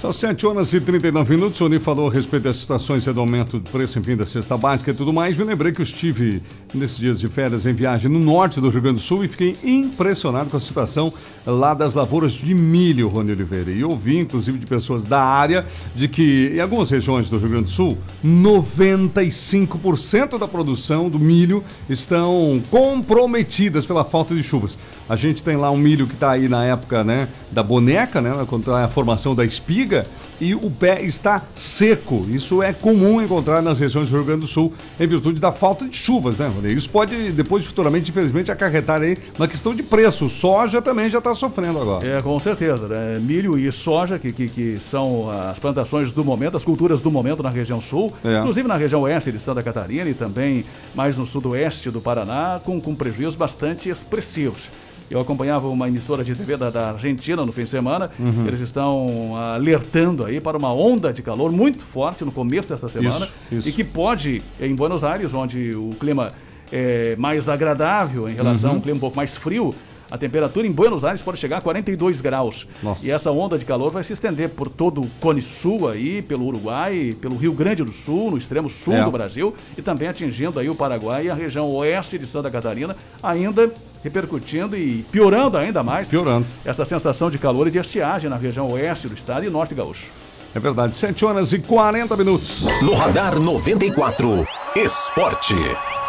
São 7 horas e 39 minutos. O Oni falou a respeito das situações do aumento do preço, enfim, da cesta básica e tudo mais. Me lembrei que eu estive nesses dias de férias em viagem no norte do Rio Grande do Sul e fiquei impressionado com a situação lá das lavouras de milho, Rony Oliveira. E ouvi, inclusive, de pessoas da área, de que em algumas regiões do Rio Grande do Sul, 95% da produção do milho estão comprometidas pela falta de chuvas. A gente tem lá um milho que está aí na época né, da boneca, né, quando é a formação da espiga, e o pé está seco. Isso é comum encontrar nas regiões do Rio Grande do Sul em virtude da falta de chuvas, né, Rony? Isso pode depois, futuramente, infelizmente, acarretar aí na questão de preço. Soja também já está sofrendo agora. É, com certeza. Né? Milho e soja, que, que, que, são as plantações do momento, as culturas do momento na região sul, é. inclusive na região oeste de Santa Catarina e também mais no sudoeste do Paraná, com, com prejuízos bastante expressivos. Eu acompanhava uma emissora de TV da, da Argentina no fim de semana. Uhum. Eles estão alertando aí para uma onda de calor muito forte no começo dessa semana isso, isso. e que pode, em Buenos Aires, onde o clima é mais agradável em relação uhum. a um clima um pouco mais frio, a temperatura em Buenos Aires pode chegar a 42 graus. Nossa. E essa onda de calor vai se estender por todo o Cone Sul aí, pelo Uruguai, pelo Rio Grande do Sul, no extremo sul é. do Brasil, e também atingindo aí o Paraguai e a região oeste de Santa Catarina, ainda repercutindo e piorando ainda mais piorando. essa sensação de calor e de estiagem na região oeste do estado e norte gaúcho. É verdade, 7 horas e 40 minutos. No Radar 94, Esporte.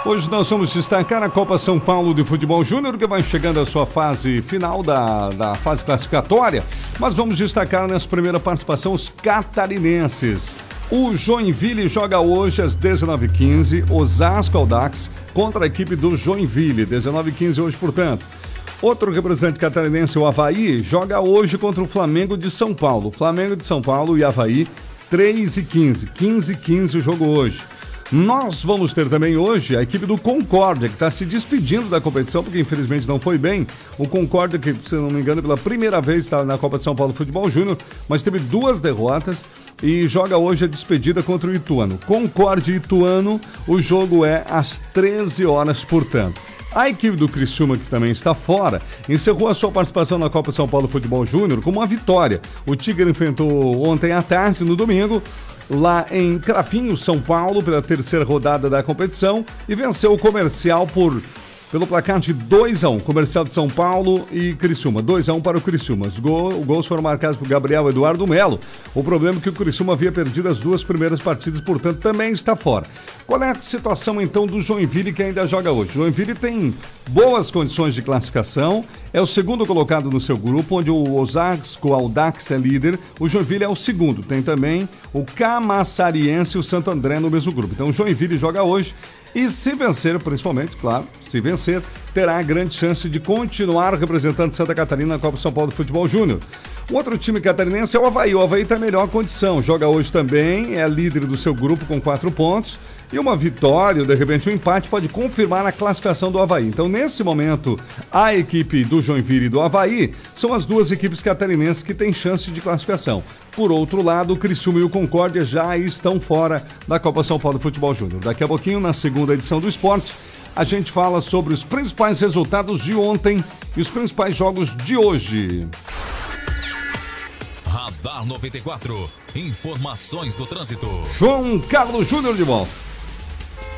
Hoje nós vamos destacar a Copa São Paulo de Futebol Júnior, que vai chegando à sua fase final da, da fase classificatória. Mas vamos destacar nessa primeira participação os catarinenses. O Joinville joga hoje às 19h15, Osasco Aldax contra a equipe do Joinville, 19h15 hoje, portanto. Outro representante catarinense, o Havaí, joga hoje contra o Flamengo de São Paulo. Flamengo de São Paulo e Havaí, 3 e 15. 15 e 15 o jogo hoje. Nós vamos ter também hoje a equipe do Concórdia, que está se despedindo da competição, porque infelizmente não foi bem. O Concórdia, que, se não me engano, pela primeira vez está na Copa de São Paulo Futebol Júnior, mas teve duas derrotas e joga hoje a despedida contra o Ituano. Concorde Ituano, o jogo é às 13 horas, portanto. A equipe do Criciúma, que também está fora, encerrou a sua participação na Copa São Paulo Futebol Júnior com uma vitória. O Tigre enfrentou ontem à tarde, no domingo, lá em Crafinho, São Paulo, pela terceira rodada da competição e venceu o comercial por pelo placar de 2 a 1 um, Comercial de São Paulo e Criciúma. 2 a 1 um para o Criciúma. Os, gol, os gols foram marcados por Gabriel Eduardo Melo. O problema é que o Criciúma havia perdido as duas primeiras partidas, portanto também está fora. Qual é a situação então do Joinville que ainda joga hoje? Joinville tem boas condições de classificação, é o segundo colocado no seu grupo, onde o Osasco Aldax é líder, o Joinville é o segundo. Tem também o Camassariense e o Santo André no mesmo grupo. Então o Joinville joga hoje e se vencer, principalmente, claro, se vencer, terá a grande chance de continuar representando Santa Catarina na Copa São Paulo de Futebol Júnior. O outro time catarinense é o Havaí. O Havaí está em melhor condição. Joga hoje também, é líder do seu grupo com quatro pontos. E uma vitória, de repente um empate, pode confirmar a classificação do Havaí. Então, nesse momento, a equipe do Joinville e do Havaí são as duas equipes catarinenses que têm chance de classificação. Por outro lado, o Criciúma e o Concórdia já estão fora da Copa São Paulo Futebol Júnior. Daqui a pouquinho, na segunda edição do esporte, a gente fala sobre os principais resultados de ontem e os principais jogos de hoje. Radar 94. Informações do trânsito. João Carlos Júnior de volta.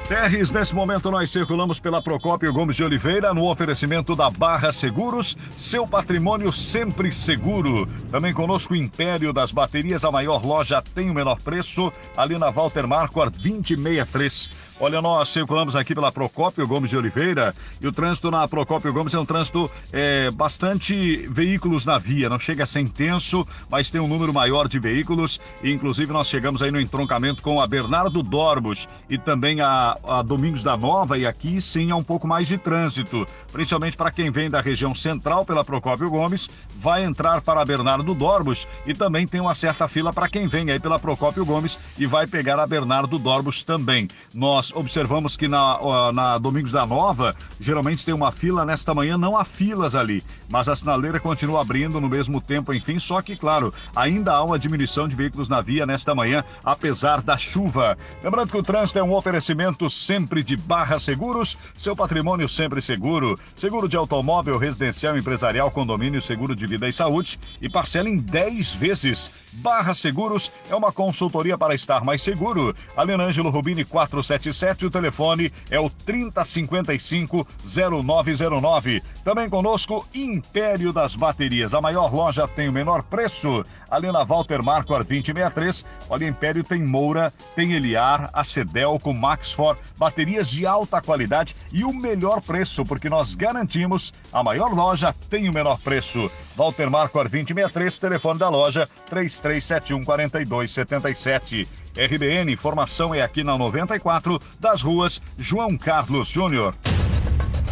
Terres, nesse momento nós circulamos pela Procópio Gomes de Oliveira no oferecimento da Barra Seguros, seu patrimônio sempre seguro. Também conosco o Império das Baterias, a maior loja tem o menor preço, ali na Walter Marquardt 2063. Olha, nós circulamos aqui pela Procópio Gomes de Oliveira e o trânsito na Procópio Gomes é um trânsito é, bastante veículos na via, não chega a ser intenso, mas tem um número maior de veículos. E inclusive nós chegamos aí no entroncamento com a Bernardo Dorbos e também a, a Domingos da Nova e aqui sim há um pouco mais de trânsito, principalmente para quem vem da região central pela Procópio Gomes, vai entrar para a Bernardo Dorbos e também tem uma certa fila para quem vem aí pela Procópio Gomes e vai pegar a Bernardo Dorbos também. Nós nós observamos que na, na Domingos da Nova, geralmente tem uma fila, nesta manhã não há filas ali, mas a sinaleira continua abrindo no mesmo tempo, enfim, só que, claro, ainda há uma diminuição de veículos na via nesta manhã, apesar da chuva. Lembrando que o trânsito é um oferecimento sempre de barra seguros, seu patrimônio sempre seguro, seguro de automóvel, residencial, empresarial, condomínio, seguro de vida e saúde e parcela em 10 vezes. Barra Seguros é uma consultoria para estar mais seguro. Alenângelo Rubini 475 77. O telefone é o 3055-0909. Também conosco, Império das Baterias. A maior loja tem o menor preço. Ali na Walter Marco, 2063. Olha, Império tem Moura, tem Eliar, Acedelco, Maxfor. Baterias de alta qualidade e o melhor preço, porque nós garantimos a maior loja tem o menor preço. Walter Marquardt 2063, telefone da loja 3371 4277. RBN, informação é aqui na 94, das ruas João Carlos Júnior.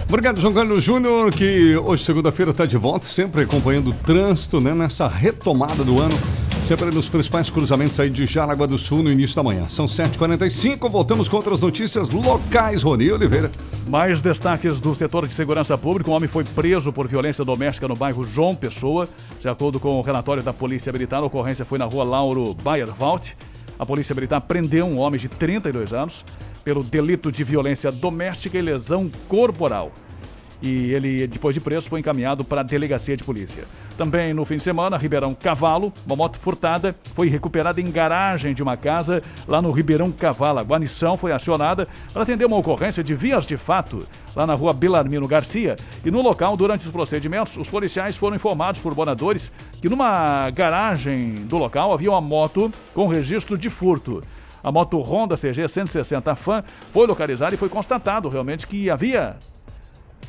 Obrigado, João Carlos Júnior, que hoje, segunda-feira, está de volta, sempre acompanhando o trânsito, né, nessa retomada do ano, sempre nos principais cruzamentos aí de Jaraguá do Sul no início da manhã. São 7h45, voltamos com outras notícias locais, Rony Oliveira. Mais destaques do setor de segurança pública. Um homem foi preso por violência doméstica no bairro João Pessoa. De acordo com o relatório da Polícia Militar, a ocorrência foi na rua Lauro Bayerwald. A Polícia Militar prendeu um homem de 32 anos pelo delito de violência doméstica e lesão corporal. E ele, depois de preso, foi encaminhado para a delegacia de polícia. Também no fim de semana, Ribeirão Cavalo, uma moto furtada foi recuperada em garagem de uma casa lá no Ribeirão Cavalo. A guarnição foi acionada para atender uma ocorrência de vias de fato lá na rua Belarmino Garcia. E no local, durante os procedimentos, os policiais foram informados por moradores que numa garagem do local havia uma moto com registro de furto. A moto Honda CG 160 Fan foi localizada e foi constatado realmente que havia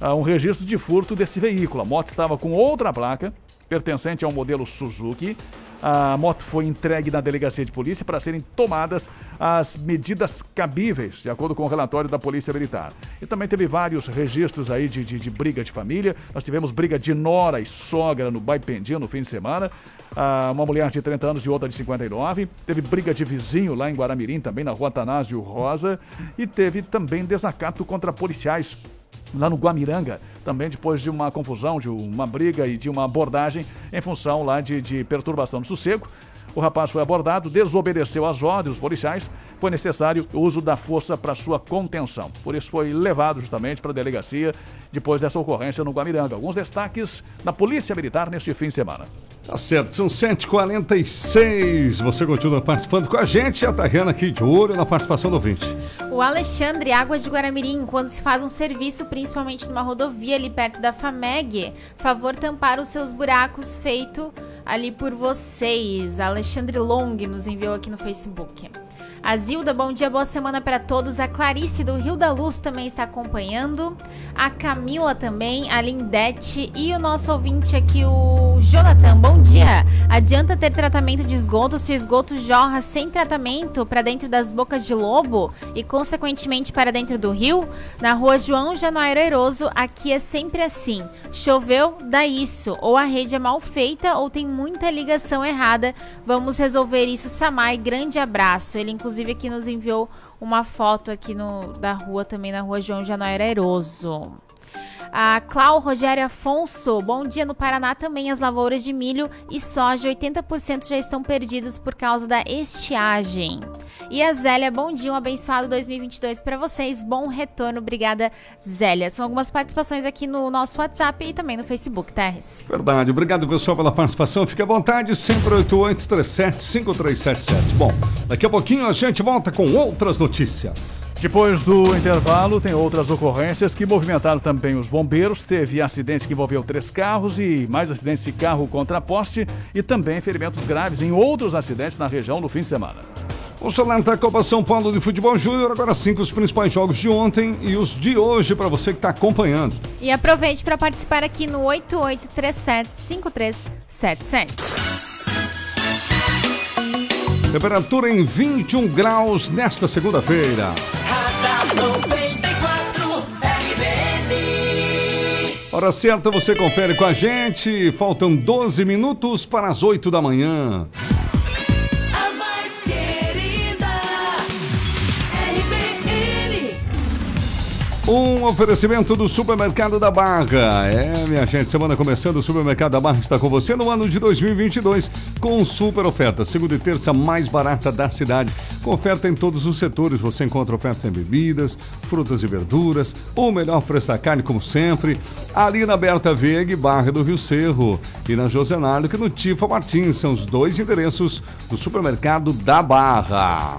um registro de furto desse veículo. A moto estava com outra placa, pertencente ao modelo Suzuki. A moto foi entregue na delegacia de polícia para serem tomadas as medidas cabíveis, de acordo com o relatório da Polícia Militar. E também teve vários registros aí de, de, de briga de família. Nós tivemos briga de nora e sogra no Baipendia no fim de semana. Ah, uma mulher de 30 anos e outra de 59. Teve briga de vizinho lá em Guaramirim, também na rua Tanásio Rosa. E teve também desacato contra policiais lá no Guamiranga, também depois de uma confusão, de uma briga e de uma abordagem em função lá de, de perturbação do sossego. O rapaz foi abordado, desobedeceu às ordens dos policiais, foi necessário o uso da força para sua contenção. Por isso foi levado justamente para a delegacia depois dessa ocorrência no Guamiranga. Alguns destaques da Polícia Militar neste fim de semana. Tá certo, são 7h46. Você continua participando com a gente. A Tariana aqui de olho na participação do ouvinte. O Alexandre Águas de Guaramirim, quando se faz um serviço, principalmente numa rodovia ali perto da FAMEG, favor tampar os seus buracos feito ali por vocês. Alexandre Long nos enviou aqui no Facebook. A Zilda, bom dia, boa semana para todos. A Clarice do Rio da Luz também está acompanhando. A Camila também, a Lindete e o nosso ouvinte aqui, o Jonathan. Bom dia. Adianta ter tratamento de esgoto se o esgoto jorra sem tratamento para dentro das bocas de lobo e, consequentemente, para dentro do rio? Na rua João Januário Airoso, aqui é sempre assim. Choveu, dá isso. Ou a rede é mal feita ou tem muita ligação errada. Vamos resolver isso, Samai. Grande abraço. Ele, inclusive, aqui nos enviou uma foto aqui no, da rua, também na rua João Januário Eroso. A Clau Rogério Afonso, bom dia no Paraná também as lavouras de milho e soja 80% já estão perdidos por causa da estiagem. E a Zélia, bom dia, um abençoado 2022 para vocês, bom retorno, obrigada Zélia. São algumas participações aqui no nosso WhatsApp e também no Facebook, Terres. Verdade, obrigado pessoal pela participação. Fique à vontade, sempre 8837-5377. Bom, daqui a pouquinho a gente volta com outras notícias. Depois do intervalo, tem outras ocorrências que movimentaram também os bombeiros. Teve acidente que envolveu três carros e mais acidentes de carro contra poste e também ferimentos graves em outros acidentes na região no fim de semana. O celular da Copa São Paulo de Futebol Júnior, agora cinco os principais jogos de ontem e os de hoje para você que está acompanhando. E aproveite para participar aqui no 8837-5377. Temperatura em 21 graus nesta segunda-feira. Hora certa, você confere com a gente. Faltam 12 minutos para as 8 da manhã. Um oferecimento do Supermercado da Barra. É, minha gente, semana começando, o Supermercado da Barra está com você no ano de 2022 com super oferta. Segunda e terça mais barata da cidade. Com oferta em todos os setores. Você encontra ofertas em bebidas, frutas e verduras. O melhor preço da carne, como sempre. Ali na Berta Veg, Barra do Rio Cerro. E na Josenardo, que no Tifa Martins. São os dois endereços do Supermercado da Barra.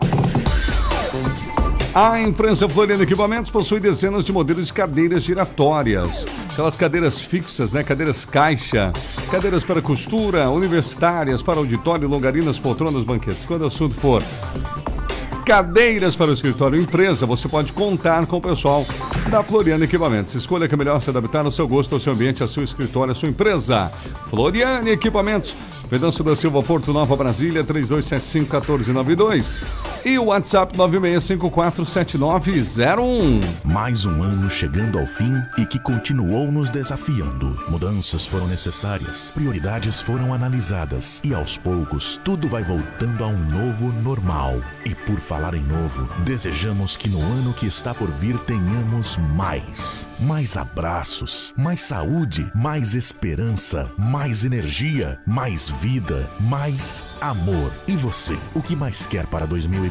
A empresa Floriano Equipamentos possui dezenas de modelos de cadeiras giratórias. Aquelas cadeiras fixas, né? Cadeiras caixa, cadeiras para costura, universitárias, para auditório, longarinas, poltronas, banquetes. Quando o assunto for cadeiras para o escritório empresa, você pode contar com o pessoal da Floriano Equipamentos. Escolha que é melhor se adaptar ao seu gosto, ao seu ambiente, ao seu escritório, à sua empresa. Floriano Equipamentos. Vedanço da Silva Porto Nova Brasília 3275-1492 e o WhatsApp 96547901. Mais um ano chegando ao fim e que continuou nos desafiando. Mudanças foram necessárias, prioridades foram analisadas e aos poucos tudo vai voltando a um novo normal. E por falar em novo, desejamos que no ano que está por vir tenhamos mais. Mais abraços, mais saúde, mais esperança, mais energia, mais vida, mais amor. E você, o que mais quer para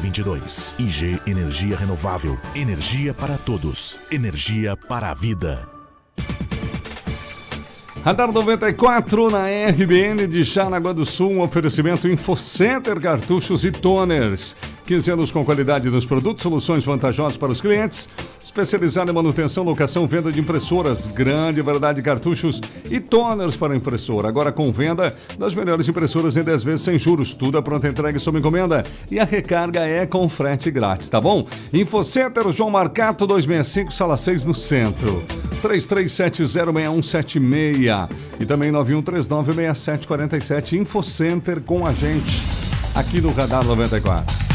2022? IG Energia Renovável. Energia para todos. Energia para a vida. Radar 94 na RBN de Jaraguá do Sul, um oferecimento InfoCenter Cartuchos e Toners. 15 anos com qualidade nos produtos, soluções vantajosas para os clientes. Especializado em manutenção, locação, venda de impressoras, grande variedade de cartuchos e toners para impressora. Agora com venda das melhores impressoras em 10 vezes sem juros. Tudo a pronta entrega sob encomenda. E a recarga é com frete grátis, tá bom? Infocenter João Marcato 265, sala 6 no centro. 33706176 e também 91396747 Infocenter com a gente aqui no Radar 94.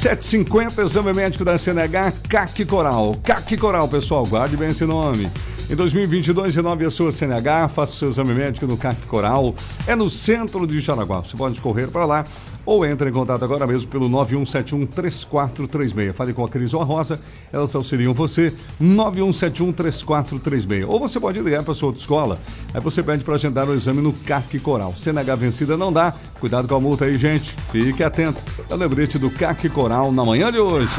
750, exame médico da CNH, CAC Coral. CAC Coral, pessoal, guarde bem esse nome. Em 2022, renove a sua CNH, faça o seu exame médico no CAC Coral. É no centro de Jaraguá. Você pode correr para lá ou entre em contato agora mesmo pelo 9171-3436. Fale com a Cris ou a Rosa, elas auxiliam você. 9171-3436. Ou você pode ligar para sua autoescola. Aí você pede para agendar o exame no CAC Coral. CNH vencida não dá. Cuidado com a multa aí, gente. Fique atento. É o lembrete do CAC Coral na manhã de hoje.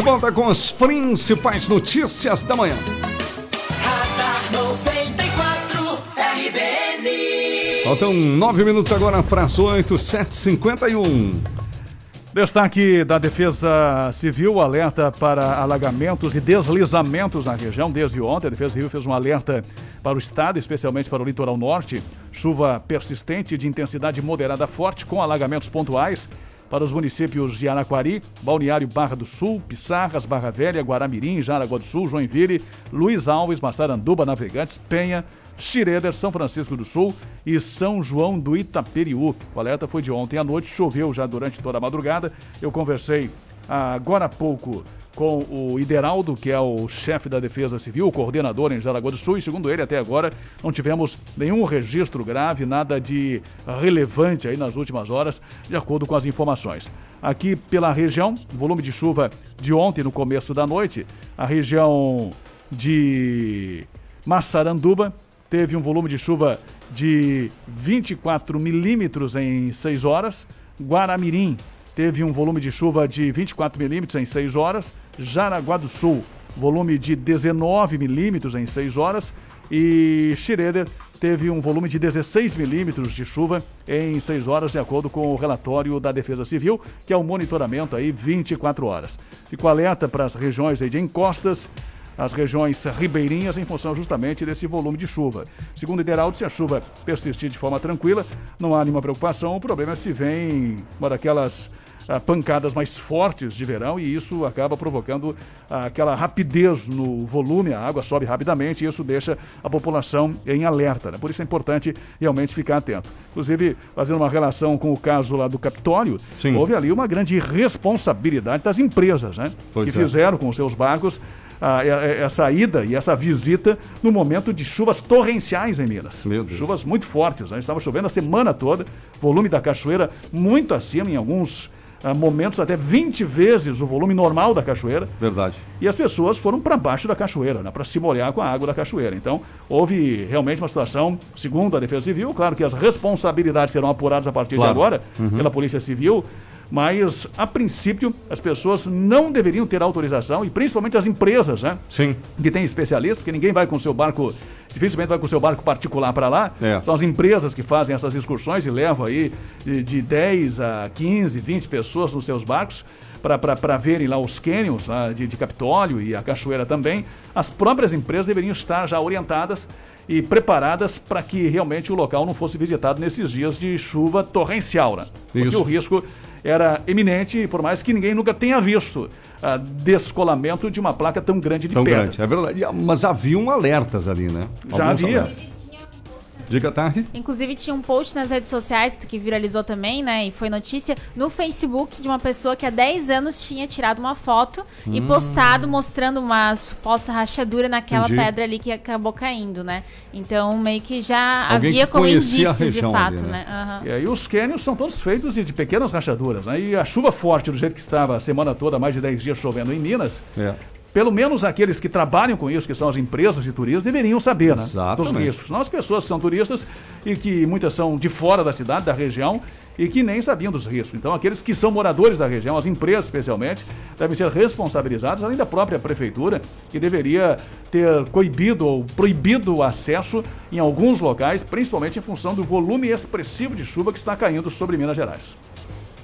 De volta com as principais notícias da manhã. Radar 94 RBN. Faltam nove minutos agora para as 8, 7h51. Destaque da Defesa Civil, alerta para alagamentos e deslizamentos na região. Desde ontem, a Defesa Civil fez um alerta para o estado, especialmente para o litoral norte. Chuva persistente de intensidade moderada forte, com alagamentos pontuais para os municípios de Araquari, Balneário Barra do Sul, Pissarras, Barra Velha, Guaramirim, Jaraguá do Sul, Joinville, Luiz Alves, Massaranduba, Navegantes, Penha, Xireder, São Francisco do Sul e São João do Itaperiú. O alerta foi de ontem à noite, choveu já durante toda a madrugada. Eu conversei agora há pouco com o Ideraldo, que é o chefe da Defesa Civil, coordenador em Jaraguá do Sul, e segundo ele, até agora não tivemos nenhum registro grave, nada de relevante aí nas últimas horas, de acordo com as informações. Aqui pela região, volume de chuva de ontem, no começo da noite, a região de Massaranduba teve um volume de chuva de 24 milímetros em 6 horas. Guaramirim teve um volume de chuva de 24 milímetros em 6 horas. Jaraguá do Sul, volume de 19 milímetros em 6 horas. E Schroeder teve um volume de 16 milímetros de chuva em 6 horas, de acordo com o relatório da Defesa Civil, que é o monitoramento aí 24 horas. Ficou alerta para as regiões de encostas, as regiões ribeirinhas em função justamente desse volume de chuva. Segundo Ideraldo, se a chuva persistir de forma tranquila, não há nenhuma preocupação. O problema é se vem uma daquelas ah, pancadas mais fortes de verão e isso acaba provocando ah, aquela rapidez no volume, a água sobe rapidamente e isso deixa a população em alerta. né? Por isso é importante realmente ficar atento. Inclusive, fazendo uma relação com o caso lá do Capitólio, Sim. houve ali uma grande irresponsabilidade das empresas, né? Pois que é. fizeram com os seus barcos ah, e- essa ida e essa visita no momento de chuvas torrenciais em Minas. Chuvas muito fortes, né? Estava chovendo a semana toda, volume da cachoeira muito acima, em alguns ah, momentos até 20 vezes o volume normal da cachoeira. Verdade. E as pessoas foram para baixo da cachoeira, né, para se molhar com a água da cachoeira. Então, houve realmente uma situação, segundo a Defesa Civil, claro que as responsabilidades serão apuradas a partir Claro. de agora Uhum. pela Polícia Civil, mas a princípio as pessoas não deveriam ter autorização, e principalmente as empresas, né? Sim. Que tem especialistas, porque ninguém vai com o seu barco, dificilmente vai com o seu barco particular para lá. É. São as empresas que fazem essas excursões e levam aí de, de 10 a 15, 20 pessoas nos seus barcos para verem lá os canyons lá de, de Capitólio e a cachoeira também. As próprias empresas deveriam estar já orientadas e preparadas para que realmente o local não fosse visitado nesses dias de chuva torrencial, né? Porque Isso. o risco era iminente, por mais que ninguém nunca tenha visto ah, descolamento de uma placa tão grande de Tão pedra. grande, é verdade. E, Mas haviam alertas ali, né? Já Alguns havia. alertas. Diga, Tarri. Inclusive tinha um post nas redes sociais que viralizou também, né? E foi notícia no Facebook de uma pessoa que há 10 anos tinha tirado uma foto e Hum. postado mostrando uma suposta rachadura naquela Entendi. pedra ali que acabou caindo, né? Então meio que já Alguém havia que como indícios de fato, ali, né? né? Aham. E aí os cânions são todos feitos de, de pequenas rachaduras, né? E a chuva forte, do jeito que estava a semana toda, mais de 10 dias chovendo em Minas, É. pelo menos aqueles que trabalham com isso, que são as empresas de turismo, deveriam saber, né? Dos Exatamente. riscos. Não as pessoas que são turistas e que muitas são de fora da cidade, da região, e que nem sabiam dos riscos. Então, aqueles que são moradores da região, as empresas especialmente, devem ser responsabilizados, além da própria prefeitura, que deveria ter coibido ou proibido o acesso em alguns locais, principalmente em função do volume expressivo de chuva que está caindo sobre Minas Gerais.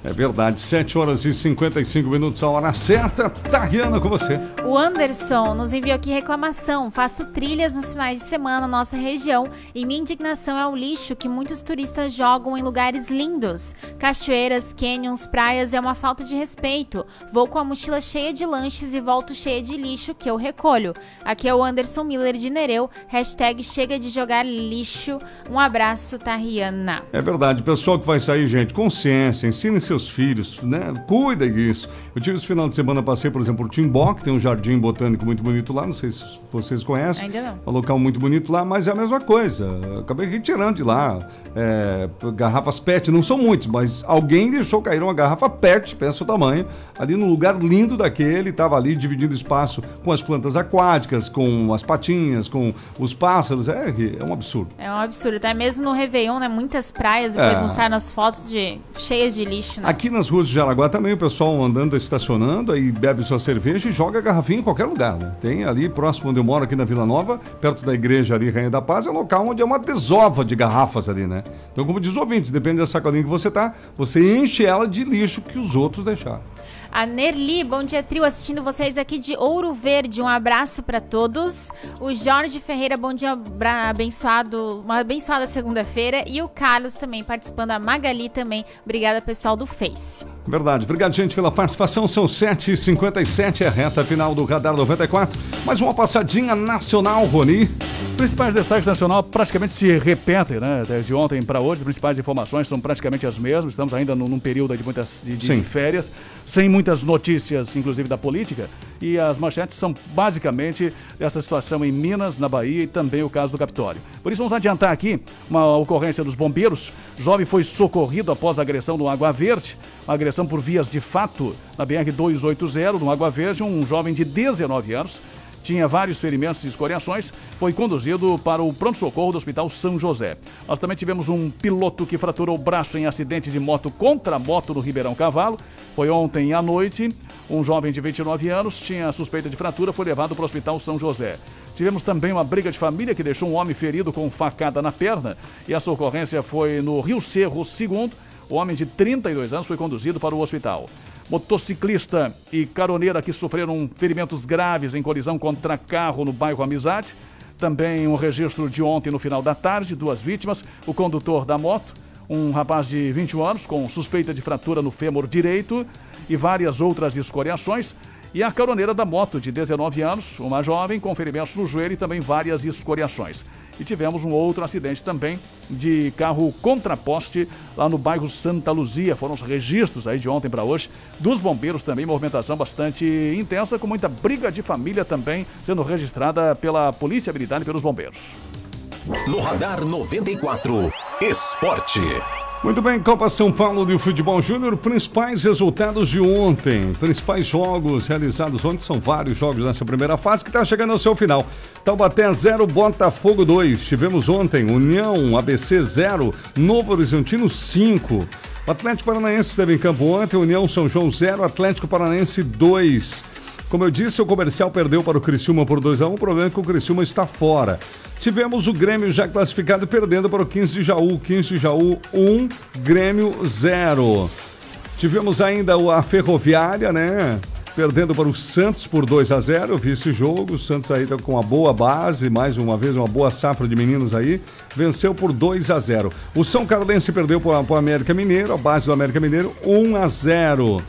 É verdade, 7 horas e 55 minutos, a hora certa. Tariana com você. O Anderson nos enviou aqui reclamação. Faço trilhas nos finais de semana na nossa região e minha indignação é o lixo que muitos turistas jogam em lugares lindos. Cachoeiras, canyons, praias é uma falta de respeito. Vou com a mochila cheia de lanches e volto cheia de lixo que eu recolho. Aqui é o Anderson Miller de Nereu. Hashtag chega de jogar lixo. Um abraço, Tariana. É verdade, pessoal que vai sair, gente, consciência, ensine seus filhos, né? Cuida disso. Eu tive esse final de semana, passei, por exemplo, por Timbó, que tem um jardim botânico muito bonito lá, não sei se vocês conhecem. Ainda não. Um local muito bonito lá, mas é a mesma coisa. Acabei retirando de lá é, garrafas PET, não são muitos, mas alguém deixou cair uma garrafa PET, pensa o tamanho, ali num lugar lindo daquele, estava ali dividindo espaço com as plantas aquáticas, com as patinhas, com os pássaros. É, é um absurdo. É um absurdo. Até mesmo no Réveillon, né? Muitas praias, depois É. mostraram as fotos de cheias de lixo, né? Aqui nas ruas de Jaraguá também o pessoal andando, estacionando, aí bebe sua cerveja e joga a garrafinha em qualquer lugar, né? Tem ali próximo onde eu moro, aqui na Vila Nova, perto da igreja ali, Rainha da Paz, é um local onde é uma desova de garrafas ali, né? Então, como diz o ouvinte, depende da sacolinha que você tá, você enche ela de lixo que os outros deixaram. A Nerli, bom dia, trio, assistindo vocês aqui de Ouro Verde. Um abraço pra todos. O Jorge Ferreira, bom dia, abençoado, uma abençoada segunda-feira. E o Carlos também participando, a Magali também. Obrigada, pessoal do Face. Verdade. Obrigado, gente, pela participação. São 7h57, é a reta final do Radar 94. Mais uma passadinha nacional, Roni. Principais destaques nacional praticamente se repetem, né? Desde ontem para hoje, as principais informações são praticamente as mesmas. Estamos ainda num, período de muitas de, de Sim. férias, sem muitas notícias, inclusive da política. E as manchetes são basicamente essa situação em Minas, na Bahia e também o caso do Capitólio. Por isso vamos adiantar aqui uma ocorrência dos bombeiros. Jovem foi socorrido após agressão no Água Verde, uma agressão por vias de fato na BR-280, no Água Verde, um jovem de 19 anos tinha vários ferimentos e escoriações, foi conduzido para o pronto-socorro do Hospital São José. Nós também tivemos um piloto que fraturou o braço em acidente de moto contra moto no Ribeirão Cavalo. Foi ontem à noite. Um jovem de 29 anos tinha suspeita de fratura, foi levado para o Hospital São José. Tivemos também uma briga de família que deixou um homem ferido com facada na perna. E essa ocorrência foi no Rio Cerro II. O homem de 32 anos foi conduzido para o hospital. Motociclista e caroneira que sofreram ferimentos graves em colisão contra carro no bairro Amizade. Também um registro de ontem no final da tarde, duas vítimas. O condutor da moto, um rapaz de 21 anos com suspeita de fratura no fêmur direito e várias outras escoriações. E a caroneira da moto, de 19 anos, uma jovem com ferimentos no joelho e também várias escoriações. E tivemos um outro acidente também de carro contraposte lá no bairro Santa Luzia. Foram os registros aí de ontem para hoje dos bombeiros também, movimentação bastante intensa, com muita briga de família também sendo registrada pela Polícia Militar e pelos bombeiros. No Radar 94, Esporte. Muito bem, Copa São Paulo de Futebol Júnior, principais resultados de ontem. Principais jogos realizados ontem, são vários jogos nessa primeira fase que está chegando ao seu final. Taubaté 0, Botafogo 2. Tivemos ontem União ABC 0, Novo Horizontino 5. O Atlético Paranaense esteve em campo ontem, União São João 0, Atlético Paranaense 2. Como eu disse, o comercial perdeu para o Criciúma por 2 a 1 O problema é que o Criciúma está fora. Tivemos o Grêmio já classificado perdendo para o 15 de Jaú. 15 de Jaú 1, Grêmio 0. Tivemos ainda a Ferroviária, né? Perdendo para o Santos por 2 a 0 Eu vi esse jogo. O Santos aí tá com uma boa base, mais uma vez, uma boa safra de meninos aí. Venceu por 2 a 0 O São Carlense perdeu para o América Mineiro, a base do América Mineiro, 1 a 0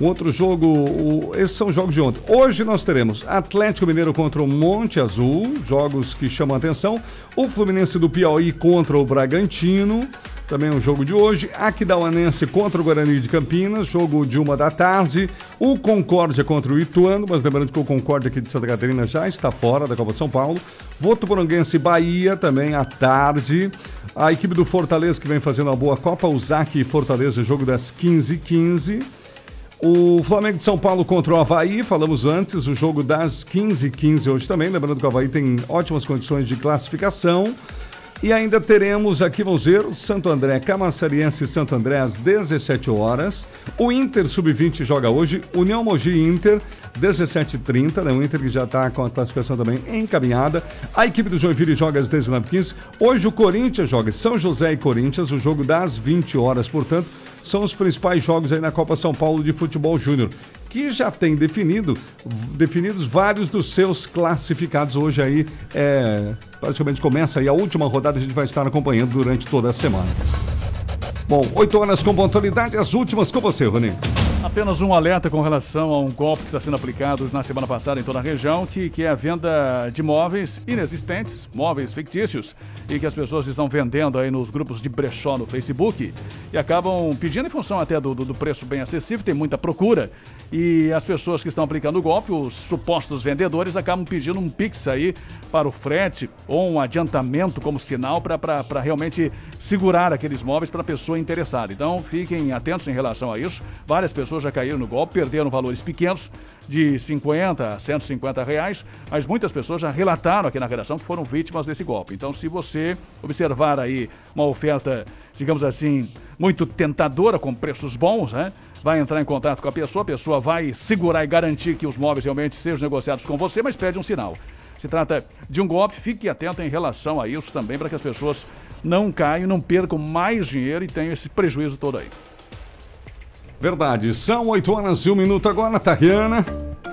um outro jogo, o- esses são jogos de ontem. Hoje nós teremos Atlético Mineiro contra o Monte Azul, jogos que chamam a atenção. O Fluminense do Piauí contra o Bragantino, também um jogo de hoje. Aquidauanense contra o Guarani de Campinas, jogo de uma da tarde. O Concórdia contra o Ituano, mas lembrando que o Concórdia aqui de Santa Catarina já está fora da Copa São Paulo. Votuporanguense Bahia também à tarde. A equipe do Fortaleza que vem fazendo uma boa Copa, o Zac e Fortaleza, jogo das 15h15. O Flamengo de São Paulo contra o Havaí, falamos antes, o jogo das 15h15 hoje também. Lembrando que o Havaí tem ótimas condições de classificação. E ainda teremos aqui, vamos ver, Santo André, Camassariense e Santo André às 17 horas. O Inter Sub-20 joga hoje, União Mogi Inter, 17h30, né? O Inter que já está com a classificação também encaminhada. A equipe do Joinville joga às 19h15. Hoje o Corinthians joga São José e Corinthians, o jogo das 20 horas, portanto, são os principais jogos aí na Copa São Paulo de Futebol Júnior, que já tem definido, definidos vários dos seus classificados hoje aí, é, praticamente começa aí a última rodada, a gente vai estar acompanhando durante toda a semana. Bom, 8 horas com pontualidade, as últimas com você, Rony. Apenas um alerta com relação a um golpe que está sendo aplicado na semana passada em toda a região, que, que é a venda de móveis inexistentes, móveis fictícios, e que as pessoas estão vendendo aí nos grupos de brechó no Facebook e acabam pedindo em função até do, do- do preço bem acessível, tem muita procura, e as pessoas que estão aplicando o golpe, os supostos vendedores, acabam pedindo um pix aí para o frete ou um adiantamento como sinal para realmente segurar aqueles móveis para a pessoa interessada. Então fiquem atentos em relação a isso. Várias pessoas já caíram no golpe, perderam valores pequenos de 50 a 150 reais, mas muitas pessoas já relataram aqui na redação que foram vítimas desse golpe. Então, se você observar aí uma oferta, digamos assim, muito tentadora, com preços bons, né? Vai entrar em contato com a pessoa, a pessoa vai segurar e garantir que os móveis realmente sejam negociados com você, mas pede um sinal. Se trata de um golpe, fique atento em relação a isso também, para que as pessoas não caiam, não percam mais dinheiro e tenham esse prejuízo todo aí. Verdade, são 8 horas e 1 minuto agora, Tariana.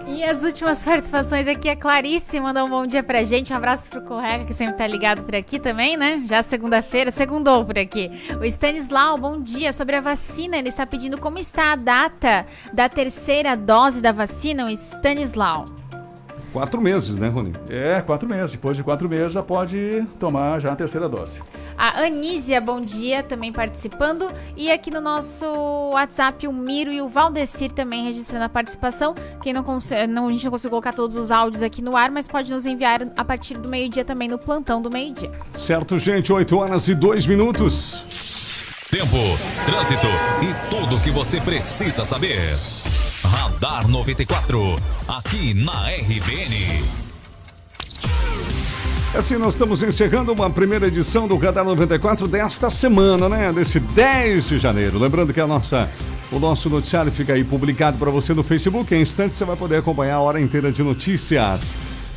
E as últimas participações aqui, a Clarice mandou um bom dia pra gente. Um abraço pro Correia, que sempre tá ligado por aqui também, né? Já segunda-feira, segundou por aqui. O Stanislau, bom dia. Sobre a vacina, ele está pedindo como está a data da terceira dose da vacina, o Stanislau. Quatro meses, né, Rony? É, quatro meses. Depois de quatro meses já pode tomar já a terceira dose. A Anísia, bom dia, também participando. E aqui no nosso WhatsApp, o Miro e o Valdecir também registrando a participação. Quem não, consegue, não a gente não conseguiu colocar todos os áudios aqui no ar, mas pode nos enviar a partir do meio-dia também no plantão do meio-dia. Certo, gente, 8 horas e 2 minutos. Tempo, trânsito e tudo o que você precisa saber. Radar 94, aqui na RBN. Assim, nós estamos encerrando uma primeira edição do Radar 94 desta semana, né? Desse 10 de janeiro. Lembrando que a nossa, o nosso noticiário fica aí publicado para você no Facebook. Em instantes você vai poder acompanhar a hora inteira de notícias.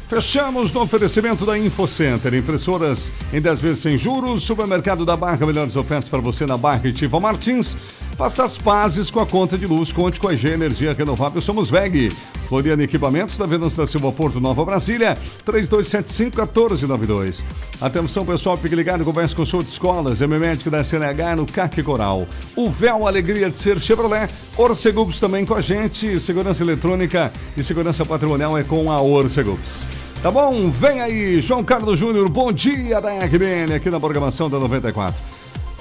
Fechamos no oferecimento da InfoCenter. Impressoras em 10 vezes sem juros. Supermercado da Barra, melhores ofertas para você na Barra e Tiva Martins. Faça as pazes com a conta de luz. Conte com a G Energia Renovável. Somos VEG. Floriano Equipamentos, da Venâncio da Silva Porto, Nova Brasília. 3275-1492. Atenção, pessoal, fique ligado. Converse com o show de escolas. M Médico da CNH no CAC Coral. O véu Alegria de Ser Chevrolet. Orcegups também com a gente. Segurança eletrônica e segurança patrimonial é com a Orcegups. Tá bom? Vem aí, João Carlos Júnior. Bom dia da RBN aqui na programação da 94.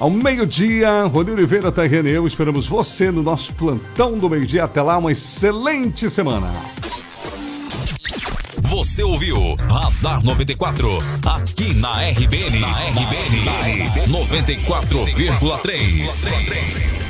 Ao meio-dia, Rodrigo Oliveira, Terreno e eu esperamos você no nosso plantão do meio-dia. Até lá, uma excelente semana. Você ouviu Radar 94, aqui na RBN. Na RBN, 94,3.